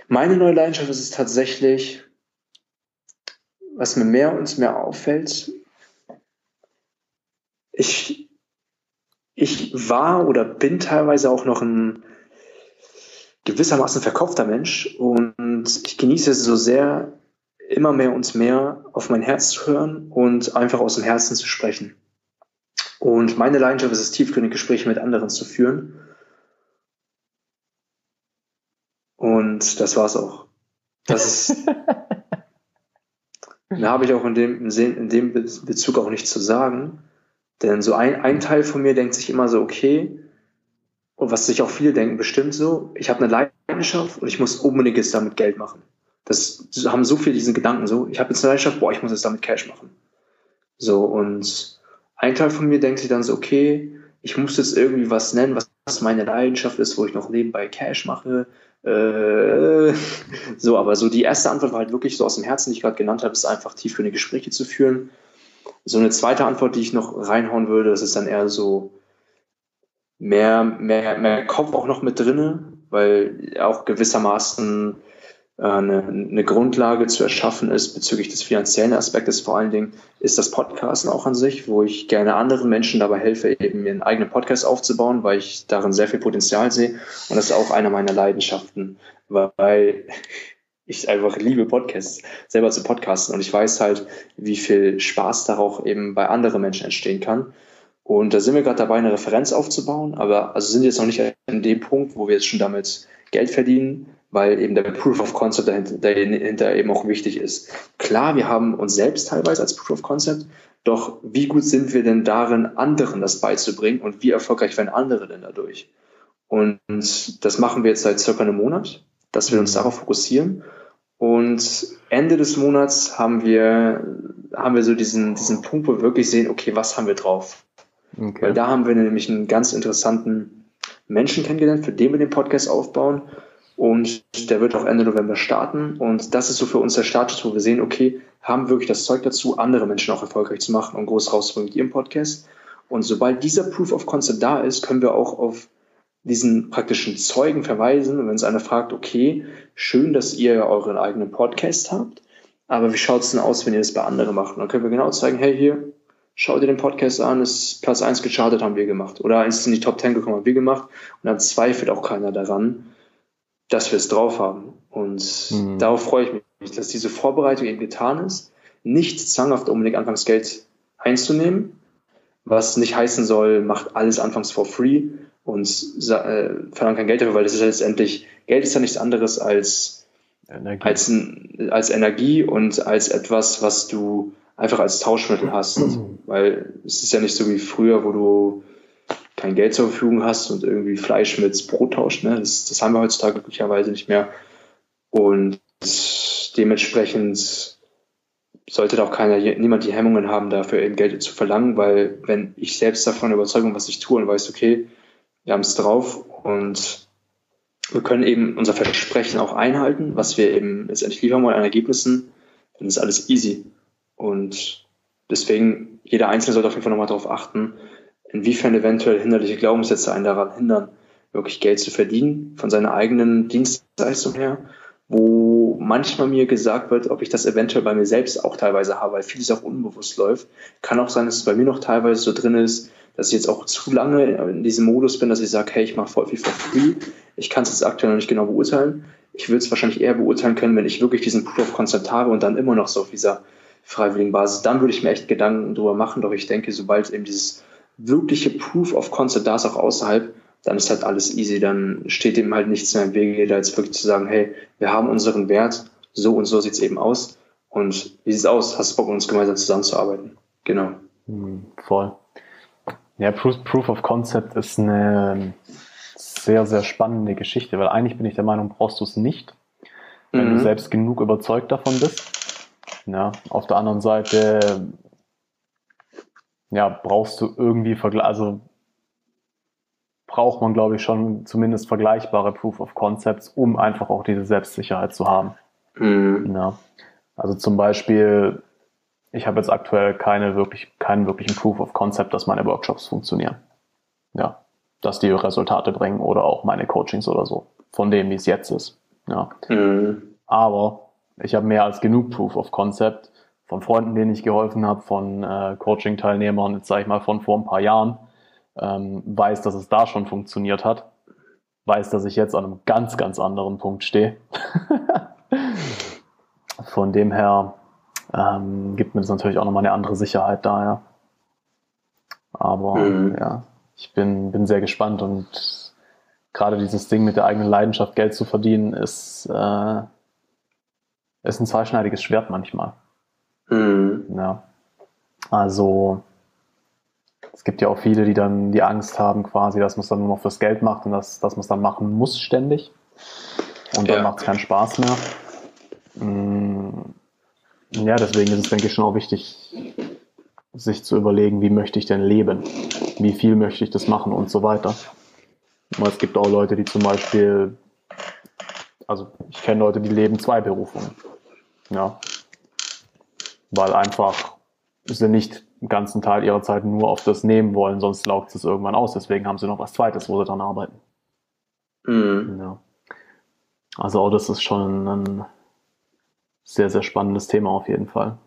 Meine neue Leidenschaft ist es tatsächlich, was mir mehr und mehr auffällt. Ich, ich war oder bin teilweise auch noch ein gewissermaßen verkopfter Mensch und ich genieße es so sehr, immer mehr und mehr auf mein Herz zu hören und einfach aus dem Herzen zu sprechen. Und meine Leidenschaft ist es, tiefgründige Gespräche mit anderen zu führen. Und das war's auch. Das ist, <laughs> da habe ich auch in dem, in dem Bezug auch nichts zu sagen. Denn so ein, ein Teil von mir denkt sich immer so, okay, und was sich auch viele denken, bestimmt so, ich habe eine Leidenschaft und ich muss unbedingt jetzt damit Geld machen. Das haben so viele diesen Gedanken so. Ich habe jetzt eine Leidenschaft, boah, ich muss jetzt damit Cash machen. So, und ein Teil von mir denkt sich dann so, okay, ich muss jetzt irgendwie was nennen, was meine Leidenschaft ist, wo ich noch nebenbei Cash mache. Äh, so, aber so die erste Antwort war halt wirklich so aus dem Herzen, die ich gerade genannt habe, ist einfach tiefgründige Gespräche zu führen. So eine zweite Antwort, die ich noch reinhauen würde, das ist dann eher so mehr, mehr, mehr Kopf auch noch mit drinne, weil auch gewissermaßen eine, eine Grundlage zu erschaffen ist bezüglich des finanziellen Aspektes vor allen Dingen, ist das Podcasten auch an sich, wo ich gerne anderen Menschen dabei helfe, eben ihren eigenen Podcast aufzubauen, weil ich darin sehr viel Potenzial sehe. Und das ist auch einer meiner Leidenschaften, weil <laughs> ich einfach liebe Podcasts, selber zu podcasten. Und ich weiß halt, wie viel Spaß darauf eben bei anderen Menschen entstehen kann. Und da sind wir gerade dabei, eine Referenz aufzubauen, aber also sind jetzt noch nicht an dem Punkt, wo wir jetzt schon damit Geld verdienen, weil eben der Proof of Concept dahinter, dahinter eben auch wichtig ist. Klar, wir haben uns selbst teilweise als Proof of Concept, doch wie gut sind wir denn darin, anderen das beizubringen und wie erfolgreich werden andere denn dadurch? Und das machen wir jetzt seit circa einem Monat, dass wir uns darauf fokussieren. Und Ende des Monats haben wir, haben wir so diesen, diesen Punkt, wo wir wirklich sehen, okay, was haben wir drauf? Okay. Weil da haben wir nämlich einen ganz interessanten Menschen kennengelernt, für den wir den Podcast aufbauen. Und der wird auch Ende November starten. Und das ist so für uns der Status, wo wir sehen, okay, haben wirklich das Zeug dazu, andere Menschen auch erfolgreich zu machen und groß rauszubringen mit ihrem Podcast. Und sobald dieser Proof of Concept da ist, können wir auch auf diesen praktischen Zeugen verweisen. Und wenn es einer fragt, okay, schön, dass ihr euren eigenen Podcast habt, aber wie schaut es denn aus, wenn ihr das bei anderen macht? Und dann können wir genau zeigen, hey, hier, schau dir den Podcast an, ist Platz 1 gechartet, haben wir gemacht. Oder ist in die Top 10 gekommen, haben wir gemacht. Und dann zweifelt auch keiner daran, dass wir es drauf haben. Und mhm. darauf freue ich mich, dass diese Vorbereitung eben getan ist. Nicht zwanghaft unbedingt anfangs Geld einzunehmen, was nicht heißen soll, macht alles anfangs for free und äh, verlangt kein Geld dafür, weil das ist ja letztendlich, Geld ist ja nichts anderes als Energie. Als, als Energie und als etwas, was du einfach als Tauschmittel hast. Mhm. Weil es ist ja nicht so wie früher, wo du kein Geld zur Verfügung hast und irgendwie Fleisch mit Brot tauscht. Ne? Das, das haben wir heutzutage glücklicherweise nicht mehr. Und dementsprechend sollte da auch keiner, niemand die Hemmungen haben, dafür eben Geld zu verlangen, weil wenn ich selbst davon überzeugt bin, was ich tue und weiß, okay, wir haben es drauf und wir können eben unser Versprechen auch einhalten, was wir eben letztendlich liefern wollen an Ergebnissen, dann ist alles easy. Und deswegen, jeder Einzelne sollte auf jeden Fall nochmal darauf achten, inwiefern eventuell hinderliche Glaubenssätze einen daran hindern, wirklich Geld zu verdienen von seiner eigenen Dienstleistung her, wo manchmal mir gesagt wird, ob ich das eventuell bei mir selbst auch teilweise habe, weil vieles auch unbewusst läuft. Kann auch sein, dass es bei mir noch teilweise so drin ist, dass ich jetzt auch zu lange in diesem Modus bin, dass ich sage, hey, ich mache voll viel for free. Ich kann es jetzt aktuell noch nicht genau beurteilen. Ich würde es wahrscheinlich eher beurteilen können, wenn ich wirklich diesen Proof of Concept habe und dann immer noch so auf dieser freiwilligen Basis, dann würde ich mir echt Gedanken drüber machen. Doch ich denke, sobald eben dieses wirkliche Proof of Concept da ist, auch außerhalb, dann ist halt alles easy. Dann steht dem halt nichts mehr im Wege, da jetzt wirklich zu sagen, hey, wir haben unseren Wert, so und so sieht es eben aus. Und wie sieht es aus? Hast du Bock, uns gemeinsam zusammenzuarbeiten? Genau. Hm, voll. Ja, Proof, Proof of Concept ist eine sehr, sehr spannende Geschichte, weil eigentlich bin ich der Meinung, brauchst du es nicht, wenn mhm. du selbst genug überzeugt davon bist. Ja, auf der anderen Seite ja, brauchst du irgendwie Vergleich, also braucht man, glaube ich, schon zumindest vergleichbare Proof of Concepts, um einfach auch diese Selbstsicherheit zu haben. Mhm. Ja. Also zum Beispiel, ich habe jetzt aktuell keine wirklich, keinen wirklichen Proof of Concept, dass meine Workshops funktionieren. Ja, dass die Resultate bringen oder auch meine Coachings oder so, von dem, wie es jetzt ist. Ja. Mhm. Aber ich habe mehr als genug Proof of Concept von Freunden, denen ich geholfen habe, von äh, Coaching-Teilnehmern, jetzt sage ich mal von vor ein paar Jahren, ähm, weiß, dass es da schon funktioniert hat, weiß, dass ich jetzt an einem ganz, ganz anderen Punkt stehe. <laughs> von dem her ähm, gibt mir das natürlich auch nochmal eine andere Sicherheit da, ja. Aber mhm. ja, ich bin, bin sehr gespannt und gerade dieses Ding mit der eigenen Leidenschaft Geld zu verdienen ist äh, ist ein zweischneidiges Schwert manchmal. Mhm. Ja. Also es gibt ja auch viele, die dann die Angst haben, quasi, dass man es dann nur noch fürs Geld macht und dass, dass man es dann machen muss ständig. Und dann ja. macht es keinen Spaß mehr. Mm, ja, deswegen ist es, denke ich, schon auch wichtig, sich zu überlegen, wie möchte ich denn leben? Wie viel möchte ich das machen und so weiter. Aber es gibt auch Leute, die zum Beispiel, also ich kenne Leute, die leben zwei Berufungen. Ja. Weil einfach sie nicht den ganzen Teil ihrer Zeit nur auf das nehmen wollen, sonst laugt es irgendwann aus. Deswegen haben sie noch was Zweites, wo sie dran arbeiten. Mhm. Ja. Also auch das ist schon ein sehr, sehr spannendes Thema auf jeden Fall.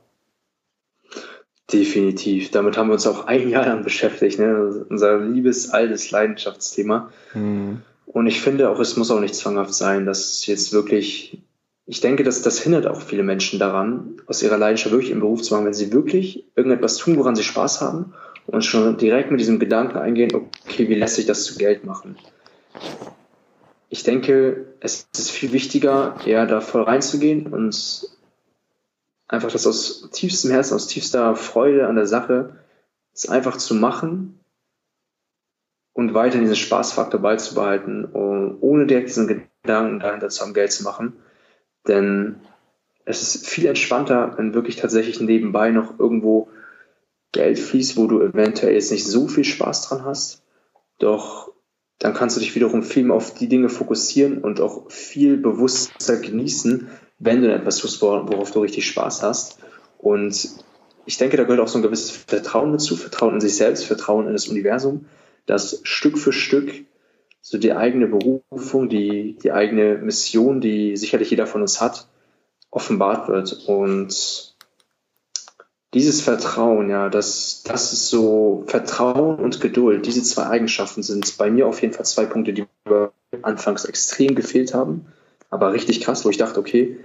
Definitiv. Damit haben wir uns auch ein Jahr lang beschäftigt. Ne? Unser liebes, altes Leidenschaftsthema. Mhm. Und ich finde auch, es muss auch nicht zwanghaft sein, dass jetzt wirklich ich denke, dass das hindert auch viele Menschen daran, aus ihrer Leidenschaft wirklich im Beruf zu machen, wenn sie wirklich irgendetwas tun, woran sie Spaß haben und schon direkt mit diesem Gedanken eingehen, okay, wie lässt sich das zu Geld machen? ich denke, es ist viel wichtiger, eher da voll reinzugehen und einfach das aus tiefstem Herzen, aus tiefster Freude an der Sache, es einfach zu machen und weiter diesen Spaßfaktor beizubehalten, ohne direkt diesen Gedanken dahinter zu haben, Geld zu machen. Denn es ist viel entspannter, wenn wirklich tatsächlich nebenbei noch irgendwo Geld fließt, wo du eventuell jetzt nicht so viel Spaß dran hast. Doch dann kannst du dich wiederum viel mehr auf die Dinge fokussieren und auch viel bewusster genießen, wenn du etwas tust, worauf du richtig Spaß hast. Und ich denke, da gehört auch so ein gewisses Vertrauen dazu, Vertrauen in sich selbst, Vertrauen in das Universum, dass Stück für Stück so die eigene Berufung, die, die eigene Mission, die sicherlich jeder von uns hat, offenbart wird. Und dieses Vertrauen, ja, das, das ist so Vertrauen und Geduld. Diese zwei Eigenschaften sind bei mir auf jeden Fall zwei Punkte, die mir anfangs extrem gefehlt haben. Aber richtig krass, wo ich dachte, okay,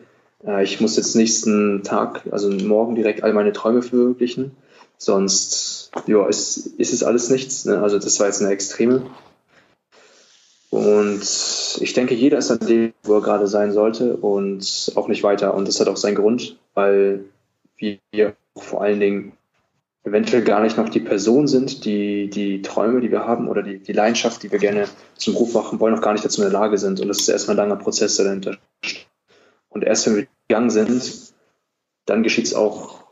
äh, ich muss jetzt nächsten Tag, also morgen direkt all meine Träume verwirklichen. Sonst, ja, ist, ist es alles nichts. Ne? Also das war jetzt eine Extreme. Und ich denke, jeder ist an dem, wo er gerade sein sollte und auch nicht weiter. Und das hat auch seinen Grund, weil wir vor allen Dingen eventuell gar nicht noch die Person sind, die die Träume, die wir haben oder die, die Leidenschaft, die wir gerne zum Beruf machen wollen, noch gar nicht dazu in der Lage sind. Und das ist erstmal ein langer Prozess, der dahinter steht. Und erst wenn wir gegangen sind, dann geschieht es auch,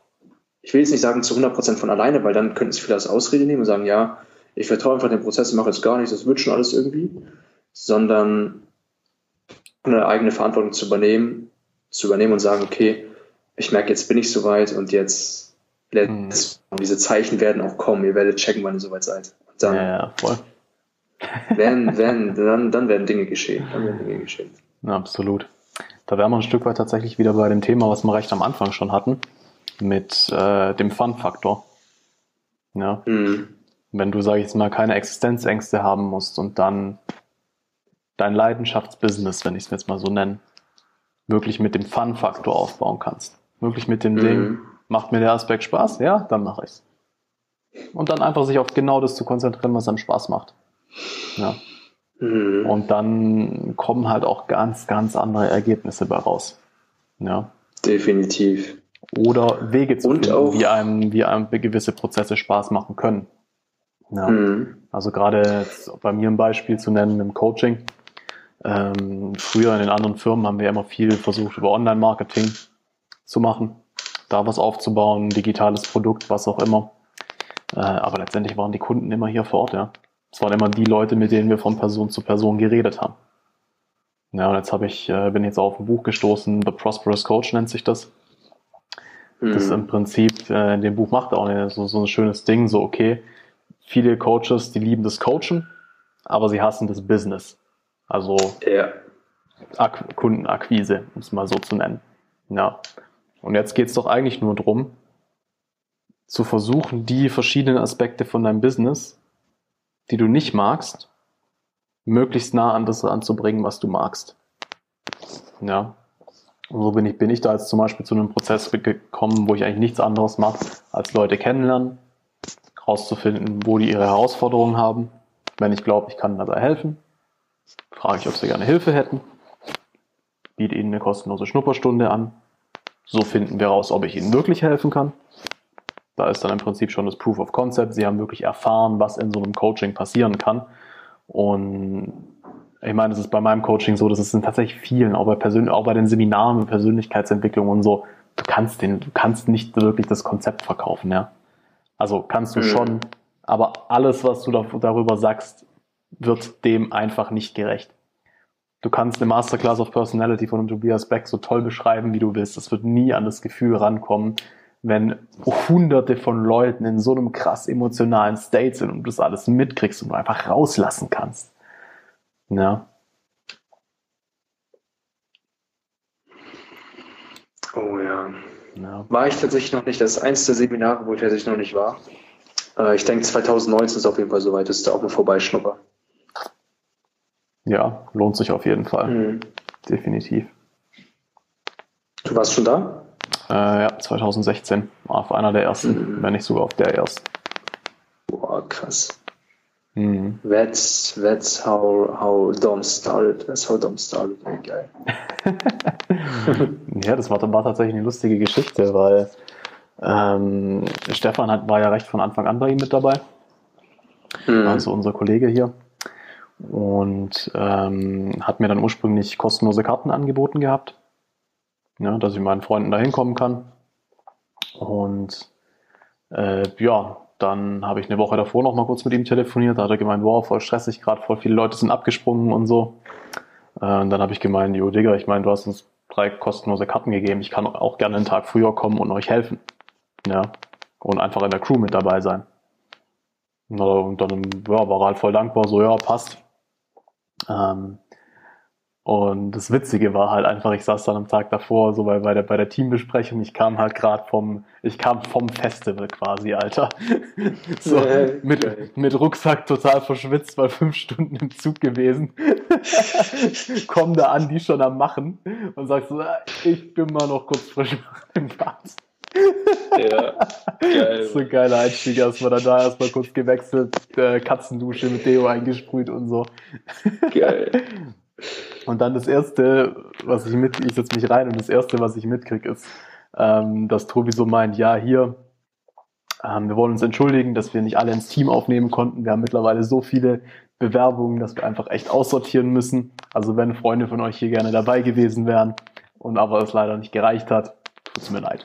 ich will jetzt nicht sagen zu 100 Prozent von alleine, weil dann könnten es viele als Ausrede nehmen und sagen, ja, ich vertraue einfach dem Prozess mache jetzt gar nichts, das wird schon alles irgendwie, sondern eine eigene Verantwortung zu übernehmen, zu übernehmen und sagen, okay, ich merke, jetzt bin ich soweit und jetzt mhm. diese Zeichen werden auch kommen. Ihr werdet checken, wann ihr soweit seid. Und dann, ja, ja, voll. <laughs> werden, werden, dann, dann werden Dinge geschehen. Dann werden Dinge geschehen. Ja, absolut. Da wären wir ein Stück weit tatsächlich wieder bei dem Thema, was wir recht am Anfang schon hatten, mit äh, dem Fun-Faktor. Ja. Mhm. Wenn du, sag ich jetzt mal, keine Existenzängste haben musst und dann dein Leidenschaftsbusiness, wenn ich es jetzt mal so nenne, wirklich mit dem Fun-Faktor aufbauen kannst. Wirklich mit dem mhm. Ding, macht mir der Aspekt Spaß? Ja, dann mache ich's. Und dann einfach sich auf genau das zu konzentrieren, was einem Spaß macht. Ja. Mhm. Und dann kommen halt auch ganz, ganz andere Ergebnisse bei raus. Ja. Definitiv. Oder Wege zu finden, wie einem, wie einem gewisse Prozesse Spaß machen können. Ja. Mhm. Also gerade bei mir ein Beispiel zu nennen im Coaching. Ähm, früher in den anderen Firmen haben wir immer viel versucht, über Online-Marketing zu machen, da was aufzubauen, digitales Produkt, was auch immer. Äh, aber letztendlich waren die Kunden immer hier vor Ort, ja. Es waren immer die Leute, mit denen wir von Person zu Person geredet haben. Ja, und jetzt habe ich, äh, bin jetzt auf ein Buch gestoßen, The Prosperous Coach nennt sich das. Mhm. Das ist im Prinzip, äh, in dem Buch macht er auch eine, so, so ein schönes Ding, so okay, viele Coaches, die lieben das Coachen, aber sie hassen das Business. Also ja. Kundenakquise, um es mal so zu nennen. Ja. Und jetzt geht es doch eigentlich nur darum, zu versuchen, die verschiedenen Aspekte von deinem Business die du nicht magst, möglichst nah an das anzubringen, was du magst. Ja. Und so bin ich, bin ich da jetzt zum Beispiel zu einem Prozess gekommen, wo ich eigentlich nichts anderes mache, als Leute kennenlernen, rauszufinden, wo die ihre Herausforderungen haben. Wenn ich glaube, ich kann dabei helfen, frage ich, ob sie gerne Hilfe hätten, biete ihnen eine kostenlose Schnupperstunde an. So finden wir raus, ob ich ihnen wirklich helfen kann. Da ist dann im Prinzip schon das Proof of Concept. Sie haben wirklich erfahren, was in so einem Coaching passieren kann. Und ich meine, es ist bei meinem Coaching so, dass es sind tatsächlich vielen, auch bei, Persön auch bei den Seminaren, Persönlichkeitsentwicklung und so, du kannst den, du kannst nicht wirklich das Konzept verkaufen, ja. Also kannst du mhm. schon, aber alles, was du darüber sagst, wird dem einfach nicht gerecht. Du kannst eine Masterclass of Personality von Tobias Beck so toll beschreiben, wie du willst. Das wird nie an das Gefühl rankommen, wenn hunderte von Leuten in so einem krass emotionalen State sind und du das alles mitkriegst und du einfach rauslassen kannst. Ja. Oh ja. ja. War ich tatsächlich noch nicht. Das ist eins der Seminare, wo ich tatsächlich noch nicht war. Äh, ich denke, 2019 ist auf jeden Fall soweit, dass da auch mal vorbeischnupper. Ja, lohnt sich auf jeden Fall. Mhm. Definitiv. Du warst schon da? Äh, ja, 2016. Auf einer der ersten, mhm. wenn nicht sogar auf der ersten. Boah, krass. Mhm. That's, that's how, how Dom started. That's how Dom started. Geil. <laughs> ja, das war, war tatsächlich eine lustige Geschichte, weil ähm, Stefan hat, war ja recht von Anfang an bei ihm mit dabei. Mhm. Also unser Kollege hier. Und ähm, hat mir dann ursprünglich kostenlose Karten angeboten gehabt. Ja, dass ich meinen Freunden da hinkommen kann. Und äh, ja, dann habe ich eine Woche davor noch mal kurz mit ihm telefoniert. Da hat er gemeint, wow, voll stressig, gerade voll viele Leute sind abgesprungen und so. Äh, und dann habe ich gemeint, jo Digga, ich meine, du hast uns drei kostenlose Karten gegeben. Ich kann auch gerne einen Tag früher kommen und euch helfen. Ja. Und einfach in der Crew mit dabei sein. Und dann ja, war er halt voll dankbar, so ja, passt. Ähm, und das Witzige war halt einfach, ich saß dann am Tag davor, so bei, bei, der, bei der Teambesprechung, ich kam halt gerade vom, ich kam vom Festival quasi, Alter. <laughs> so, ja, mit, mit Rucksack total verschwitzt, weil fünf Stunden im Zug gewesen. <laughs> Komm da an, die schon am Machen und sagst so, ah, ich bin mal noch kurz frisch <laughs> im Bad. Ja, geil. So ein geiler Einstieg, erstmal dann da erstmal kurz gewechselt, äh, Katzendusche mit Deo eingesprüht und so. Geil. <laughs> Und dann das erste, was ich mit, ich setze mich rein und das erste, was ich mitkriege, ist, ähm, dass Tobi so meint, ja, hier, ähm, wir wollen uns entschuldigen, dass wir nicht alle ins Team aufnehmen konnten. Wir haben mittlerweile so viele Bewerbungen, dass wir einfach echt aussortieren müssen. Also wenn Freunde von euch hier gerne dabei gewesen wären und aber es leider nicht gereicht hat, tut's mir leid.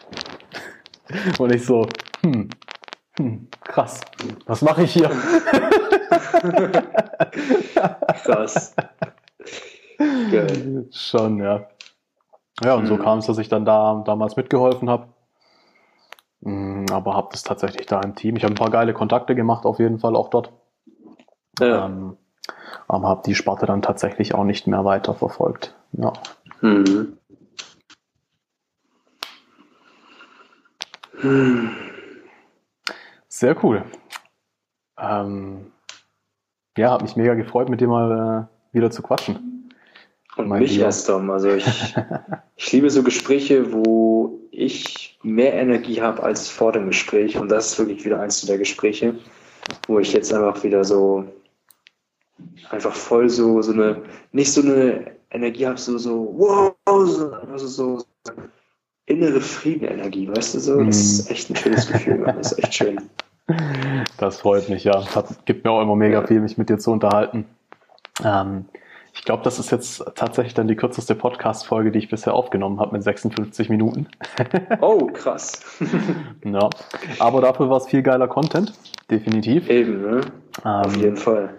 Und ich so, hm, hm krass, was mache ich hier? krass. Geil. Schon, ja. Ja, und mhm. so kam es, dass ich dann da damals mitgeholfen habe. Mm, aber habe das tatsächlich da im Team. Ich habe ein paar geile Kontakte gemacht, auf jeden Fall auch dort. Ja. Ähm, aber habe die Sparte dann tatsächlich auch nicht mehr weiter verfolgt. Ja. Mhm. Sehr cool. Ähm, ja, hat mich mega gefreut, mit dir mal äh, wieder zu quatschen. Und mich Lieber. erst, Tom. Also ich, <laughs> ich liebe so Gespräche, wo ich mehr Energie habe als vor dem Gespräch. Und das ist wirklich wieder eins der Gespräche, wo ich jetzt einfach wieder so einfach voll so, so eine, nicht so eine Energie habe, so, so, wow, so, also so innere Friedenenergie, weißt du so? Das ist mhm. echt ein schönes Gefühl, das ist echt schön. <laughs> Das freut mich, ja. Das gibt mir auch immer mega viel, mich mit dir zu unterhalten. Ähm, ich glaube, das ist jetzt tatsächlich dann die kürzeste Podcast-Folge, die ich bisher aufgenommen habe mit 56 Minuten. <laughs> oh, krass. <laughs> ja. Aber dafür war es viel geiler Content, definitiv. Eben, ne? Ähm, Auf jeden Fall.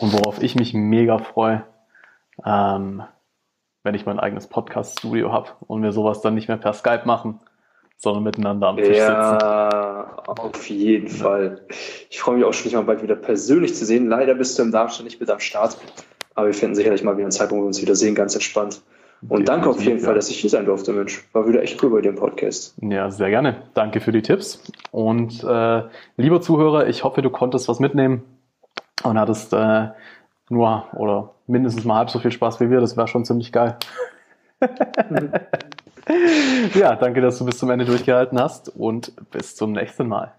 Und worauf ich mich mega freue, ähm, wenn ich mein eigenes Podcast-Studio habe und wir sowas dann nicht mehr per Skype machen, sondern miteinander am Tisch ja, sitzen. Ja, auf jeden ja. Fall. Ich freue mich auch schon, dich mal bald wieder persönlich zu sehen. Leider bist du im Darmstadt nicht mit am Start. Aber wir finden sicherlich mal wieder einen Zeitpunkt, wo wir uns wieder sehen, ganz entspannt. Und danke auf jeden Fall, dass ich hier sein durfte, Mensch. War wieder echt cool bei dem Podcast. Ja, sehr gerne. Danke für die Tipps. Und äh, lieber Zuhörer, ich hoffe, du konntest was mitnehmen und hattest äh, nur oder mindestens mal halb so viel Spaß wie wir. Das wäre schon ziemlich geil. <laughs> ja, danke, dass du bis zum Ende durchgehalten hast und bis zum nächsten Mal.